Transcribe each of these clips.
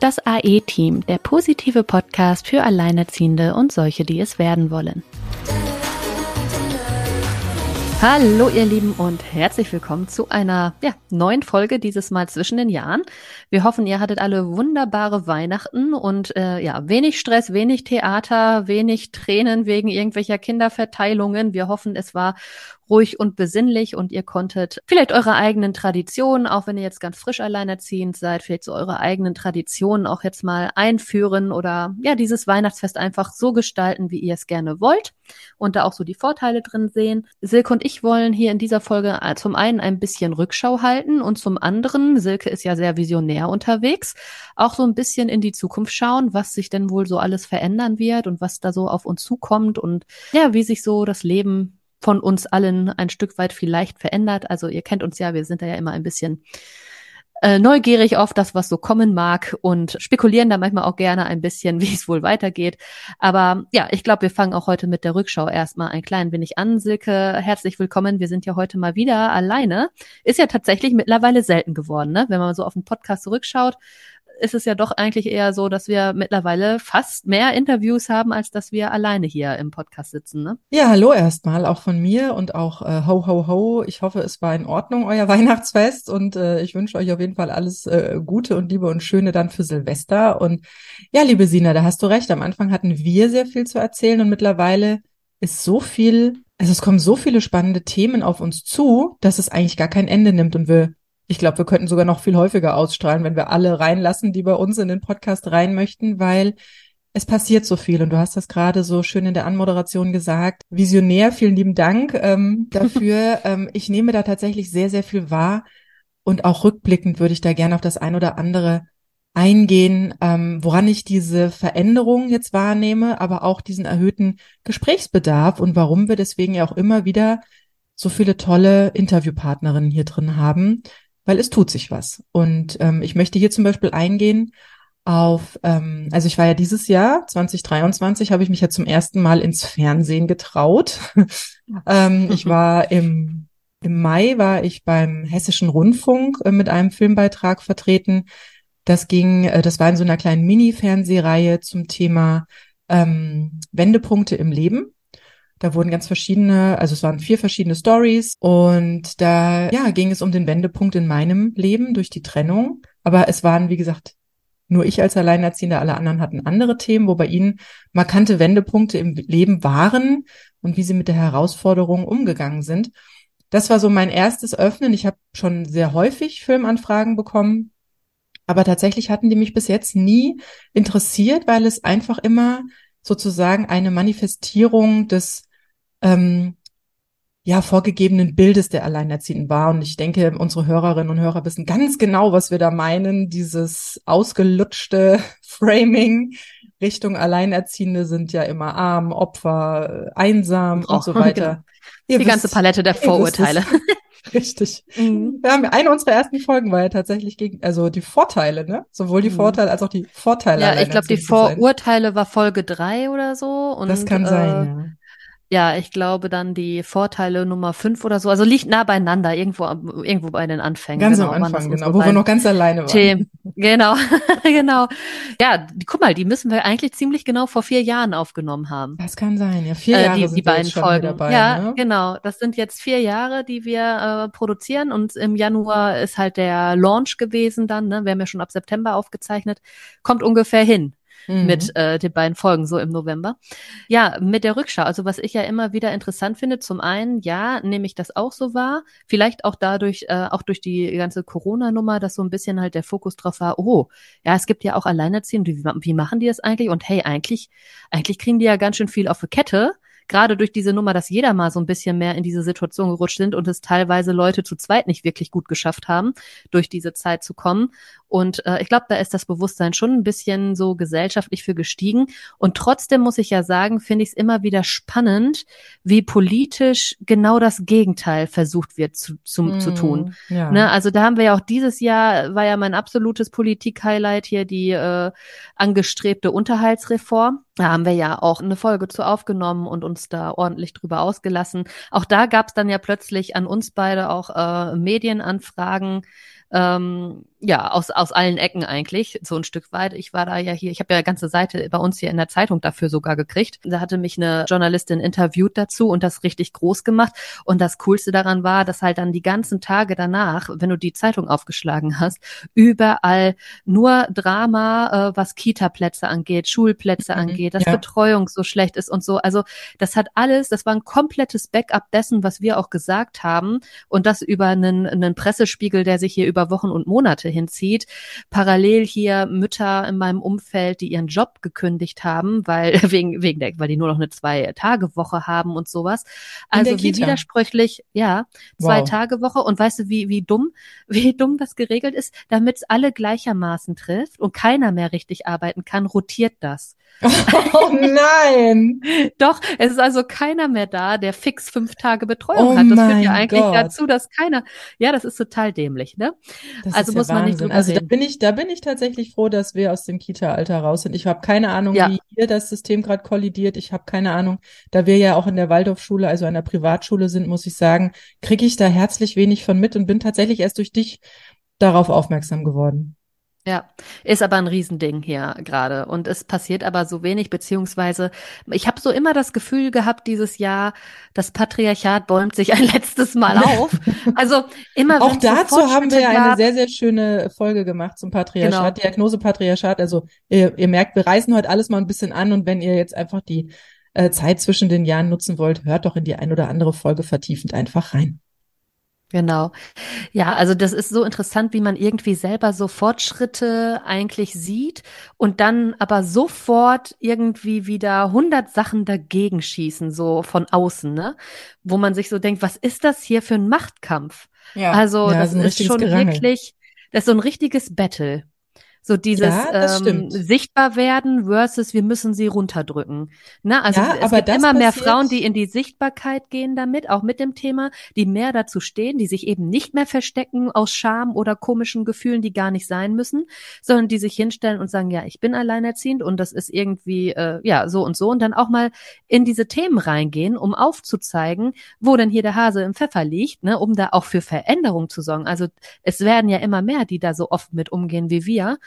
Das AE-Team, der positive Podcast für Alleinerziehende und solche, die es werden wollen. Hallo ihr Lieben und herzlich willkommen zu einer ja, neuen Folge dieses Mal zwischen den Jahren. Wir hoffen, ihr hattet alle wunderbare Weihnachten und äh, ja, wenig Stress, wenig Theater, wenig Tränen wegen irgendwelcher Kinderverteilungen. Wir hoffen, es war ruhig und besinnlich und ihr konntet vielleicht eure eigenen Traditionen, auch wenn ihr jetzt ganz frisch alleinerziehend seid, vielleicht so eure eigenen Traditionen auch jetzt mal einführen oder ja, dieses Weihnachtsfest einfach so gestalten, wie ihr es gerne wollt und da auch so die Vorteile drin sehen. Silke und ich wollen hier in dieser Folge äh, zum einen ein bisschen Rückschau halten und zum anderen, Silke ist ja sehr visionär unterwegs, auch so ein bisschen in die Zukunft schauen, was sich denn wohl so alles verändern wird und was da so auf uns zukommt und ja, wie sich so das Leben von uns allen ein Stück weit vielleicht verändert. Also ihr kennt uns ja, wir sind da ja immer ein bisschen äh, neugierig auf das, was so kommen mag und spekulieren da manchmal auch gerne ein bisschen, wie es wohl weitergeht. Aber ja, ich glaube, wir fangen auch heute mit der Rückschau erstmal ein klein wenig an. Silke, herzlich willkommen. Wir sind ja heute mal wieder alleine. Ist ja tatsächlich mittlerweile selten geworden, ne? wenn man so auf den Podcast zurückschaut ist es ja doch eigentlich eher so, dass wir mittlerweile fast mehr Interviews haben, als dass wir alleine hier im Podcast sitzen. Ne? Ja, hallo erstmal auch von mir und auch äh, ho ho ho. Ich hoffe, es war in Ordnung euer Weihnachtsfest und äh, ich wünsche euch auf jeden Fall alles äh, Gute und Liebe und Schöne dann für Silvester. Und ja, liebe Sina, da hast du recht. Am Anfang hatten wir sehr viel zu erzählen und mittlerweile ist so viel also es kommen so viele spannende Themen auf uns zu, dass es eigentlich gar kein Ende nimmt und wir ich glaube, wir könnten sogar noch viel häufiger ausstrahlen, wenn wir alle reinlassen, die bei uns in den Podcast rein möchten, weil es passiert so viel und du hast das gerade so schön in der Anmoderation gesagt. Visionär, vielen lieben Dank ähm, dafür. ähm, ich nehme da tatsächlich sehr, sehr viel wahr und auch rückblickend würde ich da gerne auf das ein oder andere eingehen, ähm, woran ich diese Veränderung jetzt wahrnehme, aber auch diesen erhöhten Gesprächsbedarf und warum wir deswegen ja auch immer wieder so viele tolle Interviewpartnerinnen hier drin haben, weil es tut sich was. Und ähm, ich möchte hier zum Beispiel eingehen auf, ähm, also ich war ja dieses Jahr, 2023, habe ich mich ja zum ersten Mal ins Fernsehen getraut. ähm, ich war im, im Mai war ich beim Hessischen Rundfunk äh, mit einem Filmbeitrag vertreten. Das ging, äh, das war in so einer kleinen Mini-Fernsehreihe zum Thema ähm, Wendepunkte im Leben. Da wurden ganz verschiedene, also es waren vier verschiedene Stories und da ja ging es um den Wendepunkt in meinem Leben durch die Trennung. Aber es waren wie gesagt nur ich als Alleinerziehender, alle anderen hatten andere Themen, wo bei ihnen markante Wendepunkte im Leben waren und wie sie mit der Herausforderung umgegangen sind. Das war so mein erstes Öffnen. Ich habe schon sehr häufig Filmanfragen bekommen, aber tatsächlich hatten die mich bis jetzt nie interessiert, weil es einfach immer sozusagen eine Manifestierung des ähm, ja, vorgegebenen Bildes der Alleinerziehenden war. Und ich denke, unsere Hörerinnen und Hörer wissen ganz genau, was wir da meinen. Dieses ausgelutschte Framing Richtung Alleinerziehende sind ja immer arm, Opfer, einsam oh, und so weiter. Genau. Die wisst, ganze Palette der Vorurteile. Richtig. Mhm. Wir haben eine unserer ersten Folgen war ja tatsächlich gegen, also die Vorteile, ne? Sowohl die mhm. Vorteile als auch die Vorteile. Ja, ich glaube, die Vorurteile war Folge drei oder so. Und, das kann äh, sein, ja. Ja, ich glaube dann die Vorteile Nummer fünf oder so. Also liegt nah beieinander, irgendwo, irgendwo bei den Anfängen. Ganz genau, am Anfang, genau, wo wir noch ganz alleine waren. Themen. Genau, genau. Ja, guck mal, die müssen wir eigentlich ziemlich genau vor vier Jahren aufgenommen haben. Das kann sein, ja. Vier Jahre äh, die, sind die beiden Folgen. dabei. Ja, ne? genau. Das sind jetzt vier Jahre, die wir äh, produzieren und im Januar ist halt der Launch gewesen dann. Ne? Wir haben ja schon ab September aufgezeichnet. Kommt ungefähr hin mhm. mit äh, den beiden Folgen so im November. Ja, mit der Rückschau, also was ich ja immer wieder interessant finde, zum einen, ja, nehme ich das auch so wahr, vielleicht auch dadurch, äh, auch durch die ganze Corona-Nummer, dass so ein bisschen halt der Fokus drauf war, oh, ja, es gibt ja auch Alleinerziehende, wie, wie machen die das eigentlich? Und hey, eigentlich, eigentlich kriegen die ja ganz schön viel auf die Kette gerade durch diese Nummer, dass jeder mal so ein bisschen mehr in diese Situation gerutscht sind und es teilweise Leute zu zweit nicht wirklich gut geschafft haben, durch diese Zeit zu kommen. Und äh, ich glaube, da ist das Bewusstsein schon ein bisschen so gesellschaftlich für gestiegen. Und trotzdem muss ich ja sagen, finde ich es immer wieder spannend, wie politisch genau das Gegenteil versucht wird zu, zu, mm, zu tun. Ja. Ne? Also da haben wir ja auch dieses Jahr, war ja mein absolutes Politik-Highlight hier die äh, angestrebte Unterhaltsreform. Da haben wir ja auch eine Folge zu aufgenommen und uns da ordentlich drüber ausgelassen. Auch da gab es dann ja plötzlich an uns beide auch äh, Medienanfragen. Ähm, ja, aus, aus allen Ecken eigentlich, so ein Stück weit. Ich war da ja hier, ich habe ja eine ganze Seite bei uns hier in der Zeitung dafür sogar gekriegt. Da hatte mich eine Journalistin interviewt dazu und das richtig groß gemacht. Und das Coolste daran war, dass halt dann die ganzen Tage danach, wenn du die Zeitung aufgeschlagen hast, überall nur Drama, äh, was Kita-Plätze angeht, Schulplätze mhm, angeht, dass ja. Betreuung so schlecht ist und so. Also das hat alles, das war ein komplettes Backup dessen, was wir auch gesagt haben. Und das über einen, einen Pressespiegel, der sich hier über Wochen und Monate Monate hinzieht. Parallel hier Mütter in meinem Umfeld, die ihren Job gekündigt haben, weil wegen wegen der, weil die nur noch eine zwei Tage Woche haben und sowas. Also wie widersprüchlich, ja, zwei wow. Tage Woche und weißt du, wie wie dumm, wie dumm das geregelt ist, damit es alle gleichermaßen trifft und keiner mehr richtig arbeiten kann, rotiert das. Oh nein! Doch, es ist also keiner mehr da, der fix fünf Tage Betreuung oh hat. Das führt ja eigentlich Gott. dazu, dass keiner. Ja, das ist total dämlich, ne? Das also muss ja man nicht drüber Also da bin ich, da bin ich tatsächlich froh, dass wir aus dem Kita-Alter raus sind. Ich habe keine Ahnung, ja. wie hier das System gerade kollidiert. Ich habe keine Ahnung. Da wir ja auch in der Waldorfschule, also einer Privatschule sind, muss ich sagen, kriege ich da herzlich wenig von mit und bin tatsächlich erst durch dich darauf aufmerksam geworden. Ja, ist aber ein Riesending hier gerade. Und es passiert aber so wenig, beziehungsweise ich habe so immer das Gefühl gehabt, dieses Jahr, das Patriarchat bäumt sich ein letztes Mal auf. Also immer Auch dazu haben wir ja eine sehr, sehr schöne Folge gemacht zum Patriarchat, genau. Diagnose Patriarchat. Also ihr, ihr merkt, wir reißen heute alles mal ein bisschen an und wenn ihr jetzt einfach die äh, Zeit zwischen den Jahren nutzen wollt, hört doch in die ein oder andere Folge vertiefend einfach rein. Genau. Ja, also das ist so interessant, wie man irgendwie selber so Fortschritte eigentlich sieht und dann aber sofort irgendwie wieder hundert Sachen dagegen schießen, so von außen, ne? Wo man sich so denkt, was ist das hier für ein Machtkampf? Ja. Also ja, das ist schon Gerangel. wirklich, das ist so ein richtiges Battle. So dieses ja, ähm, sichtbar werden versus wir müssen sie runterdrücken. Ne? Also ja, es gibt immer mehr Frauen, die in die Sichtbarkeit gehen damit, auch mit dem Thema, die mehr dazu stehen, die sich eben nicht mehr verstecken aus Scham oder komischen Gefühlen, die gar nicht sein müssen, sondern die sich hinstellen und sagen, ja, ich bin alleinerziehend und das ist irgendwie äh, ja so und so und dann auch mal in diese Themen reingehen, um aufzuzeigen, wo denn hier der Hase im Pfeffer liegt, ne, um da auch für Veränderung zu sorgen. Also es werden ja immer mehr, die da so oft mit umgehen wie wir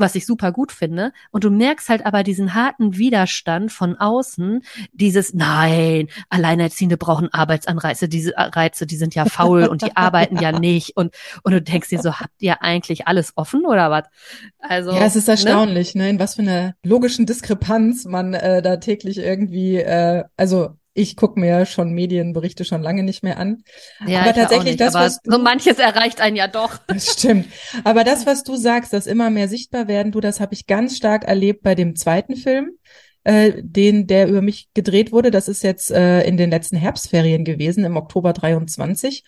was ich super gut finde. Und du merkst halt aber diesen harten Widerstand von außen, dieses, nein, Alleinerziehende brauchen Arbeitsanreize, diese Reize, die sind ja faul und die arbeiten ja nicht. Und, und du denkst dir so, habt ihr eigentlich alles offen oder was? Also. Ja, es ist ne? erstaunlich, ne? ne? in was für eine logischen Diskrepanz man äh, da täglich irgendwie, äh, also ich gucke mir schon Medienberichte schon lange nicht mehr an. Ja, aber tatsächlich nicht, das, aber was du, so manches erreicht einen ja doch. Das stimmt. Aber das, was du sagst, dass immer mehr sichtbar werden, du, das habe ich ganz stark erlebt bei dem zweiten Film, äh, den der über mich gedreht wurde. Das ist jetzt äh, in den letzten Herbstferien gewesen im Oktober 23.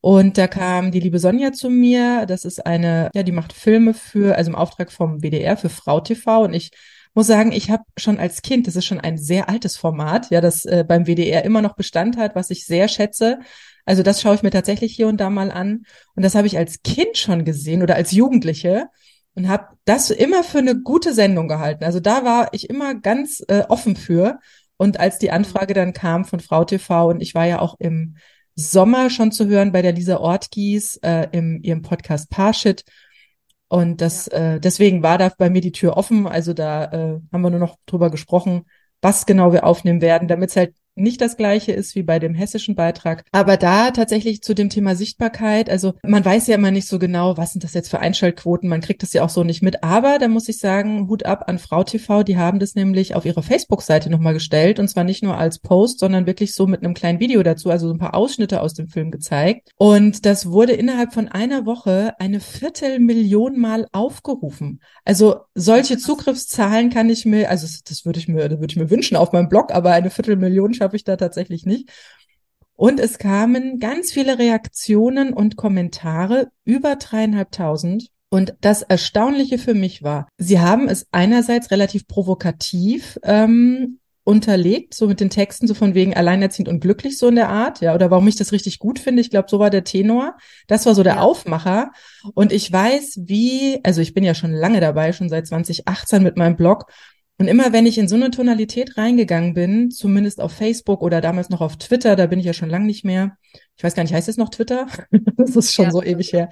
Und da kam die liebe Sonja zu mir. Das ist eine, ja, die macht Filme für, also im Auftrag vom BDR für Frau TV und ich muss sagen, ich habe schon als Kind, das ist schon ein sehr altes Format, ja, das äh, beim WDR immer noch Bestand hat, was ich sehr schätze. Also das schaue ich mir tatsächlich hier und da mal an. Und das habe ich als Kind schon gesehen oder als Jugendliche und habe das immer für eine gute Sendung gehalten. Also da war ich immer ganz äh, offen für. Und als die Anfrage dann kam von Frau TV und ich war ja auch im Sommer schon zu hören bei der Lisa Ortgies äh, im ihrem Podcast Parshit und das, ja. äh, deswegen war da bei mir die Tür offen. Also da äh, haben wir nur noch drüber gesprochen, was genau wir aufnehmen werden, damit es halt nicht das gleiche ist wie bei dem hessischen Beitrag. Aber da tatsächlich zu dem Thema Sichtbarkeit, also man weiß ja immer nicht so genau, was sind das jetzt für Einschaltquoten, man kriegt das ja auch so nicht mit. Aber da muss ich sagen, Hut ab an Frau TV, die haben das nämlich auf ihrer Facebook-Seite nochmal gestellt und zwar nicht nur als Post, sondern wirklich so mit einem kleinen Video dazu, also so ein paar Ausschnitte aus dem Film gezeigt. Und das wurde innerhalb von einer Woche eine Viertelmillion Mal aufgerufen. Also solche Zugriffszahlen kann ich mir, also das würde ich mir, das würde ich mir wünschen auf meinem Blog, aber eine Viertelmillion schaffe ich da tatsächlich nicht. Und es kamen ganz viele Reaktionen und Kommentare, über dreieinhalbtausend. Und das Erstaunliche für mich war, sie haben es einerseits relativ provokativ ähm, unterlegt, so mit den Texten, so von wegen alleinerziehend und glücklich, so in der Art, ja, oder warum ich das richtig gut finde. Ich glaube, so war der Tenor. Das war so der ja. Aufmacher. Und ich weiß, wie, also ich bin ja schon lange dabei, schon seit 2018 mit meinem Blog. Und immer wenn ich in so eine Tonalität reingegangen bin, zumindest auf Facebook oder damals noch auf Twitter, da bin ich ja schon lang nicht mehr. Ich weiß gar nicht, heißt es noch Twitter? das ist schon ja. so ewig her.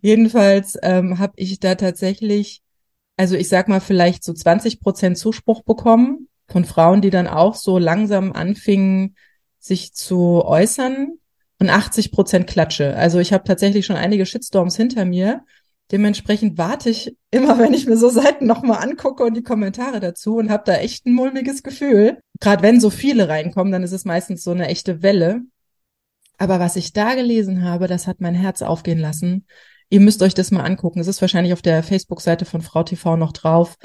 Jedenfalls ähm, habe ich da tatsächlich, also ich sag mal vielleicht so 20 Prozent Zuspruch bekommen von Frauen, die dann auch so langsam anfingen, sich zu äußern und 80 Prozent Klatsche. Also ich habe tatsächlich schon einige Shitstorms hinter mir. Dementsprechend warte ich immer, wenn ich mir so Seiten nochmal angucke und die Kommentare dazu und habe da echt ein mulmiges Gefühl. Gerade wenn so viele reinkommen, dann ist es meistens so eine echte Welle. Aber was ich da gelesen habe, das hat mein Herz aufgehen lassen. Ihr müsst euch das mal angucken. Es ist wahrscheinlich auf der Facebook-Seite von Frau TV noch drauf.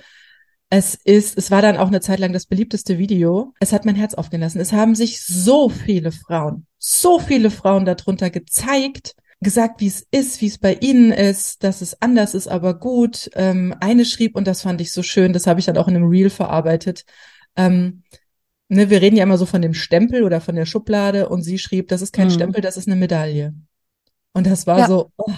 Es ist, es war dann auch eine Zeit lang das beliebteste Video. Es hat mein Herz aufgehen lassen. Es haben sich so viele Frauen, so viele Frauen darunter gezeigt, gesagt, wie es ist, wie es bei ihnen ist, dass es anders ist, aber gut. Ähm, eine schrieb, und das fand ich so schön, das habe ich dann auch in einem Reel verarbeitet. Ähm, ne, wir reden ja immer so von dem Stempel oder von der Schublade und sie schrieb, das ist kein mhm. Stempel, das ist eine Medaille. Und das war ja. so, oh,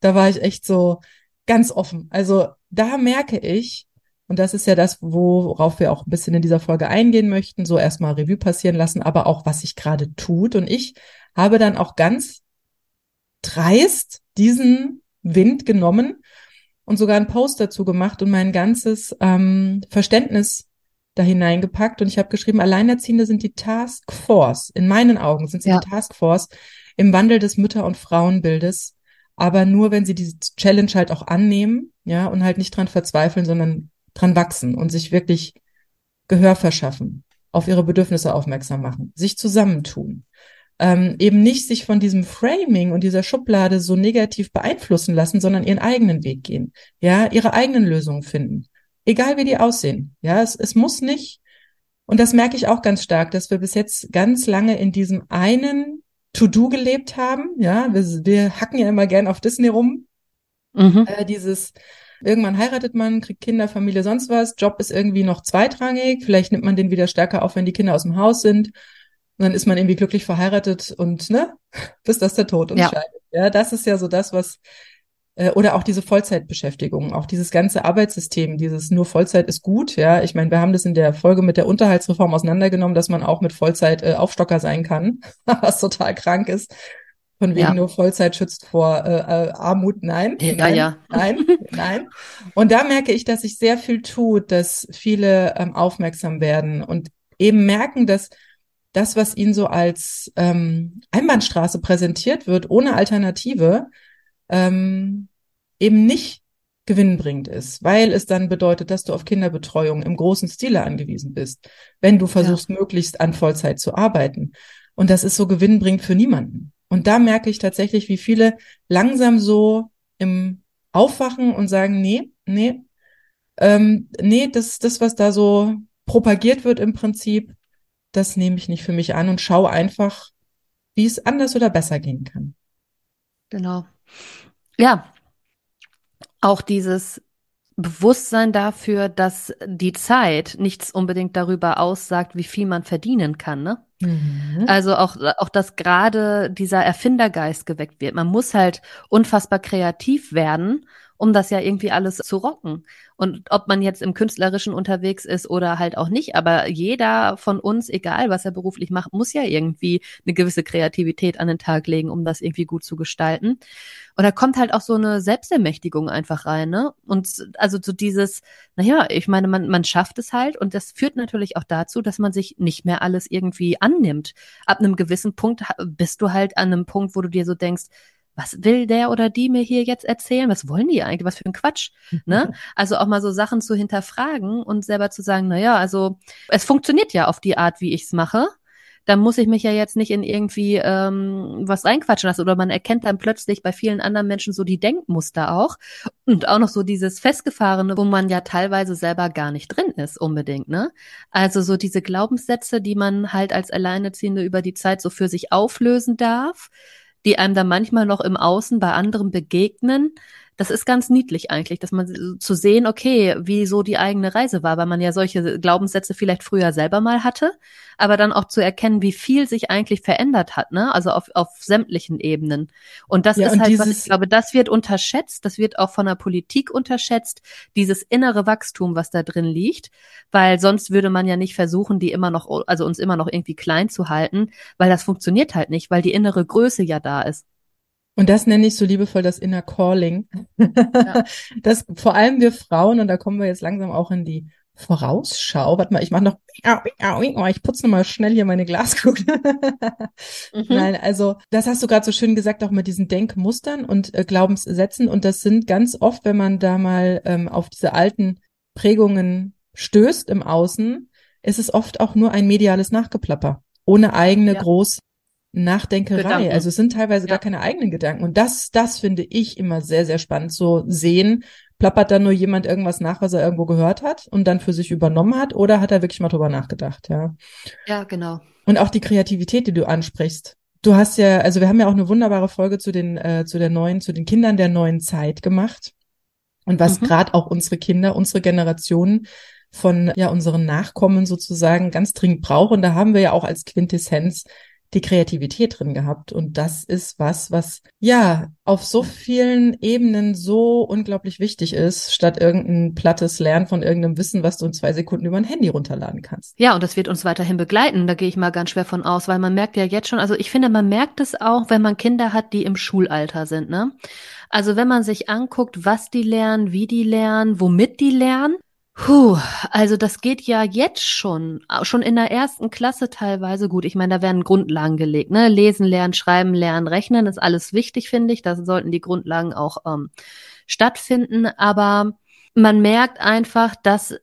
da war ich echt so ganz offen. Also da merke ich, und das ist ja das, worauf wir auch ein bisschen in dieser Folge eingehen möchten, so erstmal Revue passieren lassen, aber auch, was sich gerade tut. Und ich habe dann auch ganz dreist diesen Wind genommen und sogar einen Post dazu gemacht und mein ganzes ähm, Verständnis da hineingepackt. Und ich habe geschrieben, Alleinerziehende sind die Task Force. In meinen Augen sind sie ja. die Task Force im Wandel des Mütter- und Frauenbildes. Aber nur, wenn sie diese Challenge halt auch annehmen, ja, und halt nicht dran verzweifeln, sondern dran wachsen und sich wirklich Gehör verschaffen, auf ihre Bedürfnisse aufmerksam machen, sich zusammentun ähm, eben nicht sich von diesem Framing und dieser Schublade so negativ beeinflussen lassen, sondern ihren eigenen Weg gehen, ja, ihre eigenen Lösungen finden, egal wie die aussehen, ja, es, es muss nicht, und das merke ich auch ganz stark, dass wir bis jetzt ganz lange in diesem einen To-Do gelebt haben, ja, wir, wir hacken ja immer gern auf Disney rum, mhm. äh, dieses Irgendwann heiratet man, kriegt Kinder, Familie, sonst was. Job ist irgendwie noch zweitrangig. Vielleicht nimmt man den wieder stärker auf, wenn die Kinder aus dem Haus sind. Und dann ist man irgendwie glücklich verheiratet und ne, bis das der Tod uns ja. scheidet. Ja, das ist ja so das, was äh, oder auch diese Vollzeitbeschäftigung, auch dieses ganze Arbeitssystem, dieses nur Vollzeit ist gut. Ja, ich meine, wir haben das in der Folge mit der Unterhaltsreform auseinandergenommen, dass man auch mit Vollzeit äh, Aufstocker sein kann, was total krank ist. Von wegen ja. nur Vollzeit schützt vor äh, äh, Armut. Nein, ja, nein, ja. nein, nein. Und da merke ich, dass sich sehr viel tut, dass viele ähm, aufmerksam werden und eben merken, dass das, was ihnen so als ähm, Einbahnstraße präsentiert wird, ohne Alternative, ähm, eben nicht gewinnbringend ist, weil es dann bedeutet, dass du auf Kinderbetreuung im großen Stile angewiesen bist, wenn du versuchst, ja. möglichst an Vollzeit zu arbeiten. Und das ist so gewinnbringend für niemanden. Und da merke ich tatsächlich, wie viele langsam so im Aufwachen und sagen, nee, nee, ähm, nee, das, das, was da so propagiert wird im Prinzip, das nehme ich nicht für mich an und schaue einfach, wie es anders oder besser gehen kann. Genau. Ja, auch dieses Bewusstsein dafür, dass die Zeit nichts unbedingt darüber aussagt, wie viel man verdienen kann, ne? Mhm. Also auch, auch, dass gerade dieser Erfindergeist geweckt wird. Man muss halt unfassbar kreativ werden, um das ja irgendwie alles zu rocken. Und ob man jetzt im Künstlerischen unterwegs ist oder halt auch nicht, aber jeder von uns, egal was er beruflich macht, muss ja irgendwie eine gewisse Kreativität an den Tag legen, um das irgendwie gut zu gestalten. Und da kommt halt auch so eine Selbstermächtigung einfach rein, ne? Und also so dieses, naja, ich meine, man, man schafft es halt und das führt natürlich auch dazu, dass man sich nicht mehr alles irgendwie annimmt. Ab einem gewissen Punkt bist du halt an einem Punkt, wo du dir so denkst, was will der oder die mir hier jetzt erzählen? Was wollen die eigentlich? Was für ein Quatsch? Ne? Also auch mal so Sachen zu hinterfragen und selber zu sagen, na ja, also es funktioniert ja auf die Art, wie ich's mache. Dann muss ich mich ja jetzt nicht in irgendwie ähm, was reinquatschen lassen. Oder man erkennt dann plötzlich bei vielen anderen Menschen so die Denkmuster auch. Und auch noch so dieses Festgefahrene, wo man ja teilweise selber gar nicht drin ist, unbedingt, ne? Also so diese Glaubenssätze, die man halt als Alleinerziehende über die Zeit so für sich auflösen darf die einem dann manchmal noch im Außen bei anderen begegnen. Das ist ganz niedlich eigentlich, dass man zu sehen, okay, wie so die eigene Reise war, weil man ja solche Glaubenssätze vielleicht früher selber mal hatte, aber dann auch zu erkennen, wie viel sich eigentlich verändert hat, ne? Also auf, auf sämtlichen Ebenen. Und das ja, ist und halt, was ich glaube, das wird unterschätzt, das wird auch von der Politik unterschätzt, dieses innere Wachstum, was da drin liegt, weil sonst würde man ja nicht versuchen, die immer noch, also uns immer noch irgendwie klein zu halten, weil das funktioniert halt nicht, weil die innere Größe ja da ist. Und das nenne ich so liebevoll das Inner Calling. Ja. Das vor allem wir Frauen, und da kommen wir jetzt langsam auch in die Vorausschau. Warte mal, ich mache noch, ich putze noch mal schnell hier meine Glaskugel. mhm. Nein, also das hast du gerade so schön gesagt, auch mit diesen Denkmustern und äh, Glaubenssätzen. Und das sind ganz oft, wenn man da mal ähm, auf diese alten Prägungen stößt im Außen, ist es oft auch nur ein mediales Nachgeplapper, ohne eigene ja. groß Nachdenkerei. Gedanken. Also es sind teilweise ja. gar keine eigenen Gedanken. Und das, das finde ich immer sehr, sehr spannend. So sehen, plappert dann nur jemand irgendwas nach, was er irgendwo gehört hat und dann für sich übernommen hat, oder hat er wirklich mal drüber nachgedacht, ja? Ja, genau. Und auch die Kreativität, die du ansprichst. Du hast ja, also wir haben ja auch eine wunderbare Folge zu den, äh, zu der neuen, zu den Kindern der neuen Zeit gemacht. Und was mhm. gerade auch unsere Kinder, unsere Generationen von ja unseren Nachkommen sozusagen ganz dringend brauchen. Da haben wir ja auch als Quintessenz die Kreativität drin gehabt. Und das ist was, was ja auf so vielen Ebenen so unglaublich wichtig ist, statt irgendein plattes Lernen von irgendeinem Wissen, was du in zwei Sekunden über ein Handy runterladen kannst. Ja, und das wird uns weiterhin begleiten. Da gehe ich mal ganz schwer von aus, weil man merkt ja jetzt schon, also ich finde, man merkt es auch, wenn man Kinder hat, die im Schulalter sind, ne? Also wenn man sich anguckt, was die lernen, wie die lernen, womit die lernen, Puh, also das geht ja jetzt schon, schon in der ersten Klasse teilweise gut. Ich meine, da werden Grundlagen gelegt, ne? Lesen lernen, schreiben lernen, rechnen, ist alles wichtig, finde ich. Da sollten die Grundlagen auch ähm, stattfinden. Aber man merkt einfach, dass äh,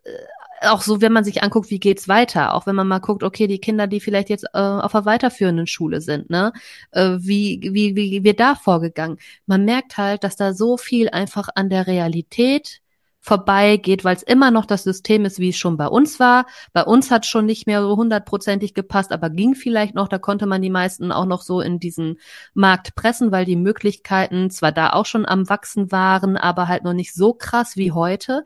auch so, wenn man sich anguckt, wie geht's weiter, auch wenn man mal guckt, okay, die Kinder, die vielleicht jetzt äh, auf einer weiterführenden Schule sind, ne, äh, wie, wie, wie wird da vorgegangen? Man merkt halt, dass da so viel einfach an der Realität vorbeigeht, weil es immer noch das System ist, wie es schon bei uns war. Bei uns hat schon nicht mehr so hundertprozentig gepasst, aber ging vielleicht noch. Da konnte man die meisten auch noch so in diesen Markt pressen, weil die Möglichkeiten zwar da auch schon am Wachsen waren, aber halt noch nicht so krass wie heute.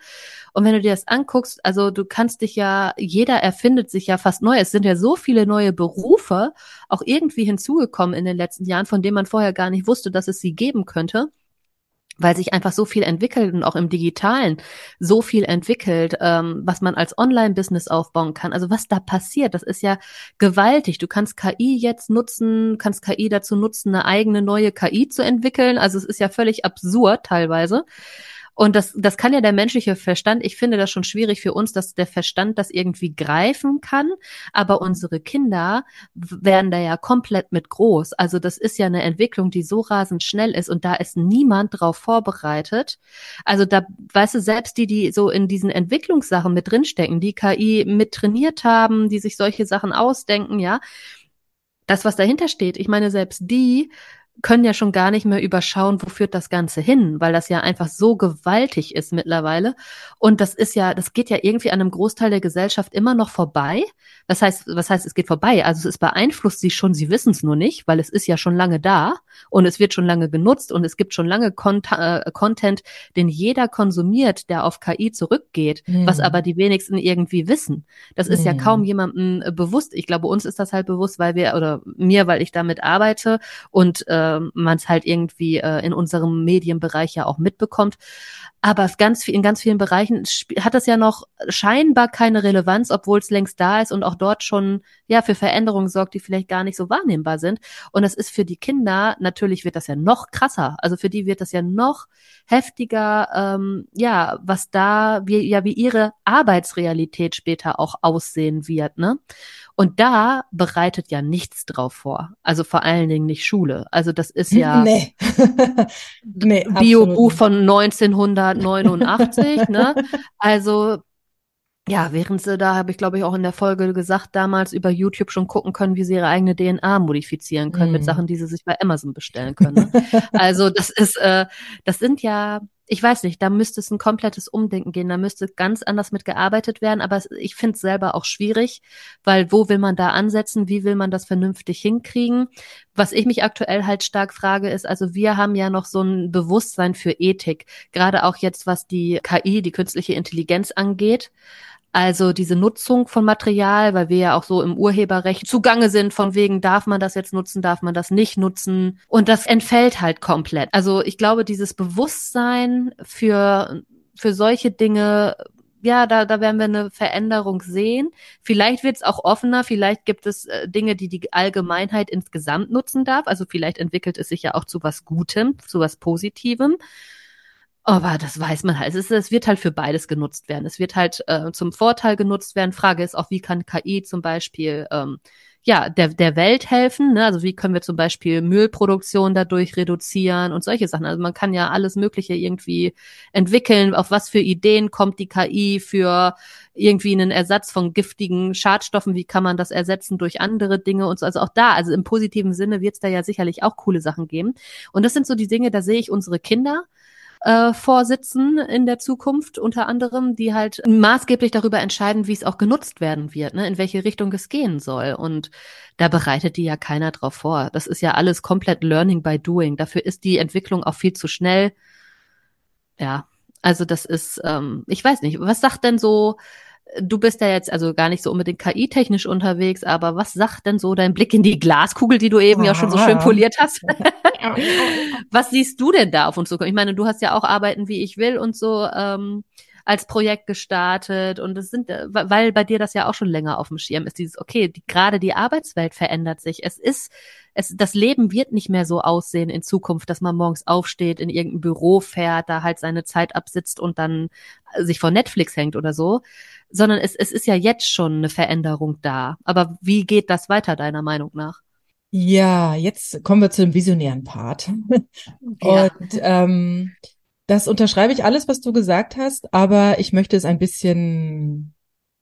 Und wenn du dir das anguckst, also du kannst dich ja, jeder erfindet sich ja fast neu. Es sind ja so viele neue Berufe auch irgendwie hinzugekommen in den letzten Jahren, von denen man vorher gar nicht wusste, dass es sie geben könnte weil sich einfach so viel entwickelt und auch im Digitalen so viel entwickelt, ähm, was man als Online-Business aufbauen kann. Also was da passiert, das ist ja gewaltig. Du kannst KI jetzt nutzen, kannst KI dazu nutzen, eine eigene neue KI zu entwickeln. Also es ist ja völlig absurd teilweise. Und das, das kann ja der menschliche Verstand, ich finde das schon schwierig für uns, dass der Verstand das irgendwie greifen kann, aber unsere Kinder werden da ja komplett mit groß. Also das ist ja eine Entwicklung, die so rasend schnell ist und da ist niemand drauf vorbereitet. Also da, weißt du, selbst die, die so in diesen Entwicklungssachen mit drinstecken, die KI mit trainiert haben, die sich solche Sachen ausdenken, ja, das, was dahinter steht, ich meine, selbst die können ja schon gar nicht mehr überschauen, wo führt das Ganze hin, weil das ja einfach so gewaltig ist mittlerweile. Und das ist ja, das geht ja irgendwie an einem Großteil der Gesellschaft immer noch vorbei. Das heißt, was heißt, es geht vorbei? Also es beeinflusst sie schon, sie wissen es nur nicht, weil es ist ja schon lange da und es wird schon lange genutzt und es gibt schon lange Cont äh, Content, den jeder konsumiert, der auf KI zurückgeht, mhm. was aber die wenigsten irgendwie wissen. Das ist mhm. ja kaum jemandem äh, bewusst. Ich glaube, uns ist das halt bewusst, weil wir, oder mir, weil ich damit arbeite und äh, man es halt irgendwie äh, in unserem Medienbereich ja auch mitbekommt. Aber ganz, in ganz vielen Bereichen hat das ja noch scheinbar keine Relevanz, obwohl es längst da ist und auch dort schon ja für Veränderungen sorgt, die vielleicht gar nicht so wahrnehmbar sind. Und das ist für die Kinder natürlich wird das ja noch krasser. Also für die wird das ja noch heftiger, ähm, ja, was da wie ja wie ihre Arbeitsrealität später auch aussehen wird, ne? Und da bereitet ja nichts drauf vor. Also vor allen Dingen nicht Schule. Also das ist ja nee. nee, Biobuch von 1989. ne? Also ja, während sie da, habe ich glaube ich auch in der Folge gesagt, damals über YouTube schon gucken können, wie sie ihre eigene DNA modifizieren können mm. mit Sachen, die sie sich bei Amazon bestellen können. Ne? also das ist, äh, das sind ja ich weiß nicht, da müsste es ein komplettes Umdenken gehen, da müsste ganz anders mit gearbeitet werden, aber ich finde es selber auch schwierig, weil wo will man da ansetzen, wie will man das vernünftig hinkriegen? Was ich mich aktuell halt stark frage, ist, also wir haben ja noch so ein Bewusstsein für Ethik, gerade auch jetzt, was die KI, die künstliche Intelligenz angeht. Also diese Nutzung von Material, weil wir ja auch so im Urheberrecht zugange sind, von wegen, darf man das jetzt nutzen, darf man das nicht nutzen. Und das entfällt halt komplett. Also ich glaube, dieses Bewusstsein für, für solche Dinge ja, da, da werden wir eine Veränderung sehen. Vielleicht wird es auch offener, vielleicht gibt es äh, Dinge, die die Allgemeinheit insgesamt nutzen darf. Also vielleicht entwickelt es sich ja auch zu was Gutem, zu was Positivem. Aber das weiß man halt. Es, es wird halt für beides genutzt werden. Es wird halt äh, zum Vorteil genutzt werden. Frage ist auch, wie kann KI zum Beispiel ähm, ja, der, der Welt helfen. Ne? Also wie können wir zum Beispiel Müllproduktion dadurch reduzieren und solche Sachen. Also man kann ja alles Mögliche irgendwie entwickeln. Auf was für Ideen kommt die KI für irgendwie einen Ersatz von giftigen Schadstoffen? Wie kann man das ersetzen durch andere Dinge und so? Also auch da, also im positiven Sinne wird es da ja sicherlich auch coole Sachen geben. Und das sind so die Dinge, da sehe ich unsere Kinder äh, vorsitzen in der Zukunft, unter anderem, die halt maßgeblich darüber entscheiden, wie es auch genutzt werden wird, ne, in welche Richtung es gehen soll. Und da bereitet die ja keiner drauf vor. Das ist ja alles komplett Learning by Doing. Dafür ist die Entwicklung auch viel zu schnell. Ja, also das ist, ähm, ich weiß nicht, was sagt denn so du bist ja jetzt also gar nicht so unbedingt KI-technisch unterwegs, aber was sagt denn so dein Blick in die Glaskugel, die du eben ja schon so schön poliert hast? was siehst du denn da auf uns zukommen? Ich meine, du hast ja auch Arbeiten wie ich will und so ähm, als Projekt gestartet und es sind, äh, weil bei dir das ja auch schon länger auf dem Schirm ist, dieses, okay, die, gerade die Arbeitswelt verändert sich. Es ist, es, das Leben wird nicht mehr so aussehen in Zukunft, dass man morgens aufsteht, in irgendein Büro fährt, da halt seine Zeit absitzt und dann sich vor Netflix hängt oder so, sondern es, es ist ja jetzt schon eine Veränderung da. Aber wie geht das weiter, deiner Meinung nach? Ja, jetzt kommen wir zu dem visionären Part. Ja. Und ähm, das unterschreibe ich alles, was du gesagt hast, aber ich möchte es ein bisschen,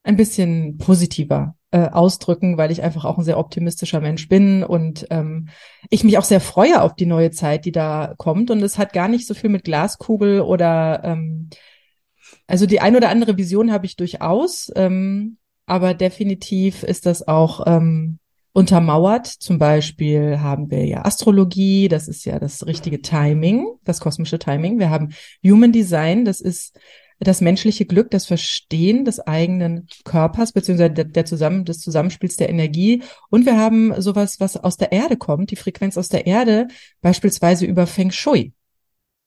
ein bisschen positiver äh, ausdrücken, weil ich einfach auch ein sehr optimistischer Mensch bin und ähm, ich mich auch sehr freue auf die neue Zeit, die da kommt. Und es hat gar nicht so viel mit Glaskugel oder ähm, also die ein oder andere Vision habe ich durchaus, ähm, aber definitiv ist das auch ähm, untermauert. Zum Beispiel haben wir ja Astrologie, das ist ja das richtige Timing, das kosmische Timing. Wir haben Human Design, das ist das menschliche Glück, das Verstehen des eigenen Körpers, beziehungsweise der, der Zusammen, des Zusammenspiels der Energie. Und wir haben sowas, was aus der Erde kommt, die Frequenz aus der Erde, beispielsweise über Feng Shui.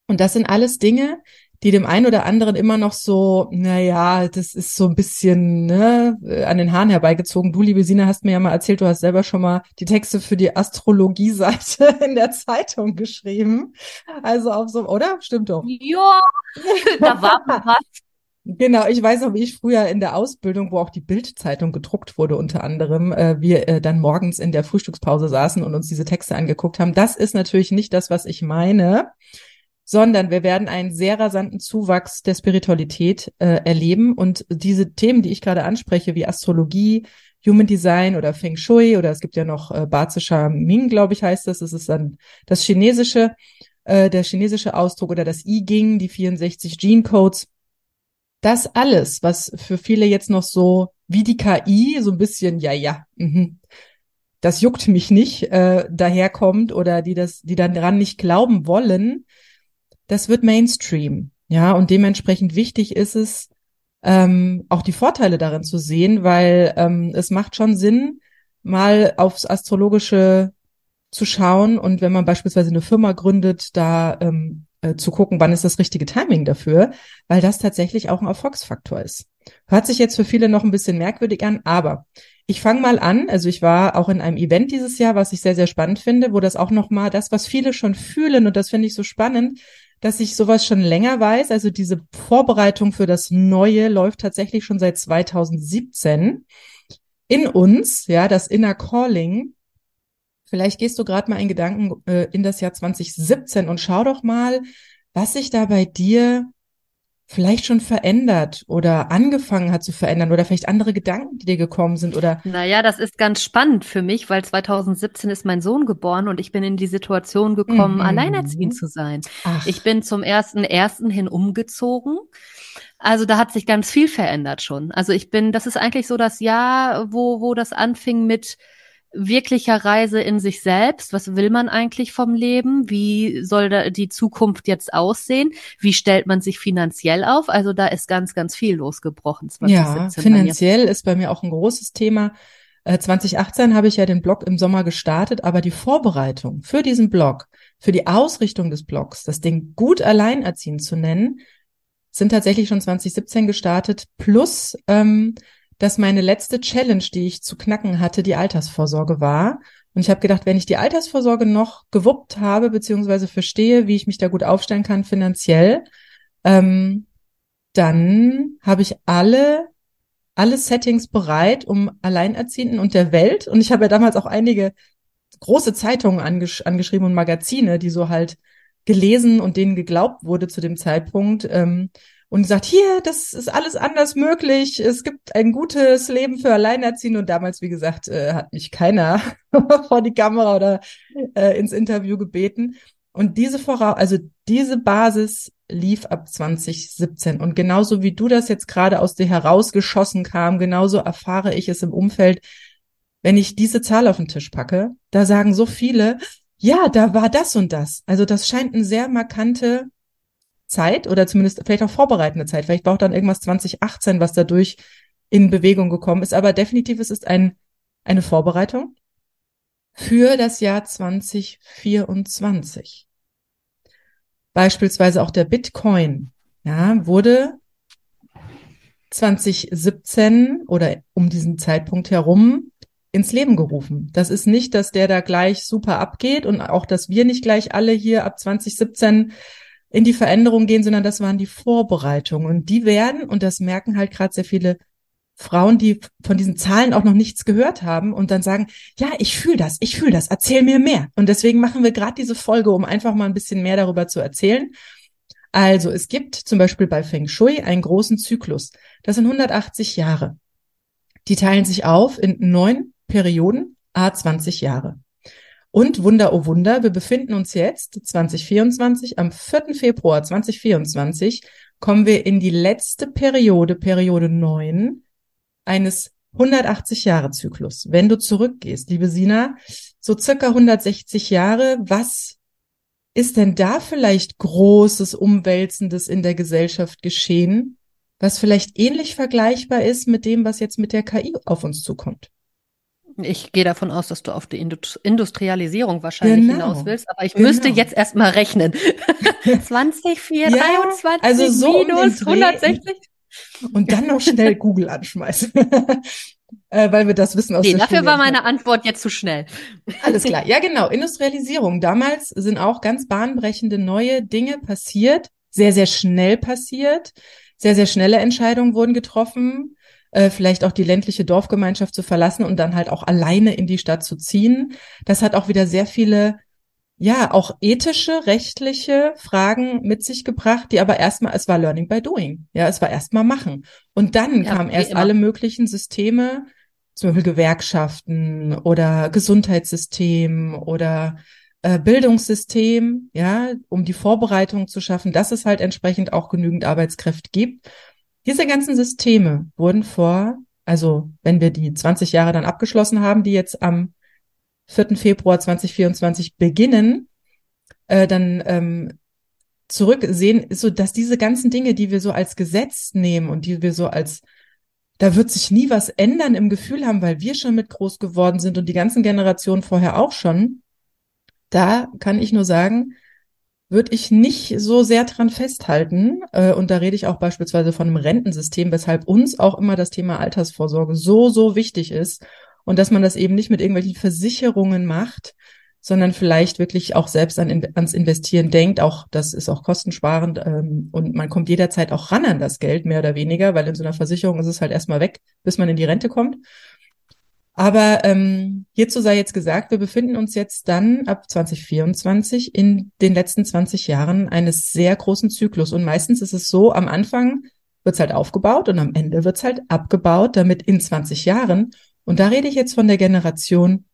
Und das sind alles Dinge, die dem einen oder anderen immer noch so, naja, das ist so ein bisschen ne, an den Haaren herbeigezogen. Du, liebe Sina, hast mir ja mal erzählt, du hast selber schon mal die Texte für die Astrologie-Seite in der Zeitung geschrieben. Also auf so, oder? Stimmt doch. Ja, da war was. Genau, ich weiß noch, wie ich früher in der Ausbildung, wo auch die Bildzeitung gedruckt wurde, unter anderem, äh, wir äh, dann morgens in der Frühstückspause saßen und uns diese Texte angeguckt haben. Das ist natürlich nicht das, was ich meine sondern wir werden einen sehr rasanten Zuwachs der Spiritualität äh, erleben und diese Themen, die ich gerade anspreche, wie Astrologie, Human Design oder Feng Shui oder es gibt ja noch äh, Bazischer Ming, glaube ich, heißt das. Das ist dann das chinesische, äh, der chinesische Ausdruck oder das I Ging, die 64 Gene Codes. Das alles, was für viele jetzt noch so wie die KI so ein bisschen, ja, ja, mh, das juckt mich nicht, äh, daherkommt oder die das, die dann dran nicht glauben wollen, das wird Mainstream. Ja, und dementsprechend wichtig ist es, ähm, auch die Vorteile darin zu sehen, weil ähm, es macht schon Sinn, mal aufs Astrologische zu schauen und wenn man beispielsweise eine Firma gründet, da ähm, äh, zu gucken, wann ist das richtige Timing dafür, weil das tatsächlich auch ein Erfolgsfaktor ist. Hört sich jetzt für viele noch ein bisschen merkwürdig an, aber ich fange mal an. Also ich war auch in einem Event dieses Jahr, was ich sehr, sehr spannend finde, wo das auch nochmal das, was viele schon fühlen, und das finde ich so spannend, dass ich sowas schon länger weiß. Also diese Vorbereitung für das Neue läuft tatsächlich schon seit 2017 in uns, ja, das Inner Calling. Vielleicht gehst du gerade mal in Gedanken äh, in das Jahr 2017 und schau doch mal, was sich da bei dir vielleicht schon verändert oder angefangen hat zu verändern oder vielleicht andere Gedanken, die dir gekommen sind oder? Naja, das ist ganz spannend für mich, weil 2017 ist mein Sohn geboren und ich bin in die Situation gekommen, mhm. alleinerziehend zu sein. Ach. Ich bin zum ersten ersten hin umgezogen. Also da hat sich ganz viel verändert schon. Also ich bin, das ist eigentlich so das Jahr, wo, wo das anfing mit, wirklicher Reise in sich selbst. Was will man eigentlich vom Leben? Wie soll da die Zukunft jetzt aussehen? Wie stellt man sich finanziell auf? Also da ist ganz, ganz viel losgebrochen. Ja, finanziell ist bei mir auch ein großes Thema. 2018 äh, habe ich ja den Blog im Sommer gestartet, aber die Vorbereitung für diesen Blog, für die Ausrichtung des Blogs, das Ding gut alleinerziehend zu nennen, sind tatsächlich schon 2017 gestartet, plus ähm, dass meine letzte Challenge, die ich zu knacken hatte, die Altersvorsorge war. Und ich habe gedacht, wenn ich die Altersvorsorge noch gewuppt habe, beziehungsweise verstehe, wie ich mich da gut aufstellen kann finanziell, ähm, dann habe ich alle alle Settings bereit, um Alleinerziehenden und der Welt. Und ich habe ja damals auch einige große Zeitungen angesch angeschrieben und Magazine, die so halt gelesen und denen geglaubt wurde zu dem Zeitpunkt. Ähm, und gesagt, hier, das ist alles anders möglich. Es gibt ein gutes Leben für Alleinerziehende. Und damals, wie gesagt, äh, hat mich keiner vor die Kamera oder äh, ins Interview gebeten. Und diese Voraus, also diese Basis lief ab 2017. Und genauso wie du das jetzt gerade aus dir herausgeschossen kam, genauso erfahre ich es im Umfeld, wenn ich diese Zahl auf den Tisch packe, da sagen so viele, ja, da war das und das. Also das scheint eine sehr markante Zeit oder zumindest vielleicht auch vorbereitende Zeit. Vielleicht braucht dann irgendwas 2018, was dadurch in Bewegung gekommen ist. Aber definitiv es ist ein, eine Vorbereitung für das Jahr 2024. Beispielsweise auch der Bitcoin, ja, wurde 2017 oder um diesen Zeitpunkt herum ins Leben gerufen. Das ist nicht, dass der da gleich super abgeht und auch, dass wir nicht gleich alle hier ab 2017 in die Veränderung gehen, sondern das waren die Vorbereitungen. Und die werden, und das merken halt gerade sehr viele Frauen, die von diesen Zahlen auch noch nichts gehört haben und dann sagen, ja, ich fühle das, ich fühle das, erzähl mir mehr. Und deswegen machen wir gerade diese Folge, um einfach mal ein bisschen mehr darüber zu erzählen. Also es gibt zum Beispiel bei Feng Shui einen großen Zyklus. Das sind 180 Jahre. Die teilen sich auf in neun Perioden, a 20 Jahre. Und Wunder, oh Wunder, wir befinden uns jetzt 2024, am 4. Februar 2024 kommen wir in die letzte Periode, Periode 9, eines 180 Jahre Zyklus. Wenn du zurückgehst, liebe Sina, so circa 160 Jahre, was ist denn da vielleicht großes, umwälzendes in der Gesellschaft geschehen, was vielleicht ähnlich vergleichbar ist mit dem, was jetzt mit der KI auf uns zukommt? Ich gehe davon aus, dass du auf die Industrialisierung wahrscheinlich genau. hinaus willst, aber ich genau. müsste jetzt erstmal rechnen. 20, 4, ja, 23 also so minus um 160. Und dann noch schnell Google anschmeißen. äh, weil wir das wissen aus nee, der dafür Studie. war meine Antwort jetzt zu schnell. Alles klar. Ja, genau. Industrialisierung. Damals sind auch ganz bahnbrechende neue Dinge passiert, sehr, sehr schnell passiert. Sehr, sehr schnelle Entscheidungen wurden getroffen äh, vielleicht auch die ländliche Dorfgemeinschaft zu verlassen und dann halt auch alleine in die Stadt zu ziehen. Das hat auch wieder sehr viele ja, auch ethische, rechtliche Fragen mit sich gebracht, die aber erstmal, es war Learning by Doing. Ja, es war erstmal machen. Und dann ja, kamen erst immer. alle möglichen Systeme, zum Beispiel Gewerkschaften oder Gesundheitssystem oder äh, Bildungssystem, ja, um die Vorbereitung zu schaffen, dass es halt entsprechend auch genügend Arbeitskräfte gibt. Diese ganzen Systeme wurden vor, also wenn wir die 20 Jahre dann abgeschlossen haben, die jetzt am 4. Februar 2024 beginnen, äh, dann ähm, zurücksehen, ist so, dass diese ganzen Dinge, die wir so als Gesetz nehmen und die wir so als da wird sich nie was ändern im Gefühl haben, weil wir schon mit groß geworden sind und die ganzen Generationen vorher auch schon. Da kann ich nur sagen, würde ich nicht so sehr dran festhalten. Äh, und da rede ich auch beispielsweise von einem Rentensystem, weshalb uns auch immer das Thema Altersvorsorge so, so wichtig ist. Und dass man das eben nicht mit irgendwelchen Versicherungen macht, sondern vielleicht wirklich auch selbst an, ans Investieren denkt. Auch das ist auch kostensparend ähm, und man kommt jederzeit auch ran an das Geld, mehr oder weniger, weil in so einer Versicherung ist es halt erstmal weg, bis man in die Rente kommt. Aber ähm, hierzu sei jetzt gesagt, wir befinden uns jetzt dann ab 2024 in den letzten 20 Jahren eines sehr großen Zyklus. Und meistens ist es so, am Anfang wird's halt aufgebaut und am Ende wird's halt abgebaut, damit in 20 Jahren, und da rede ich jetzt von der Generation,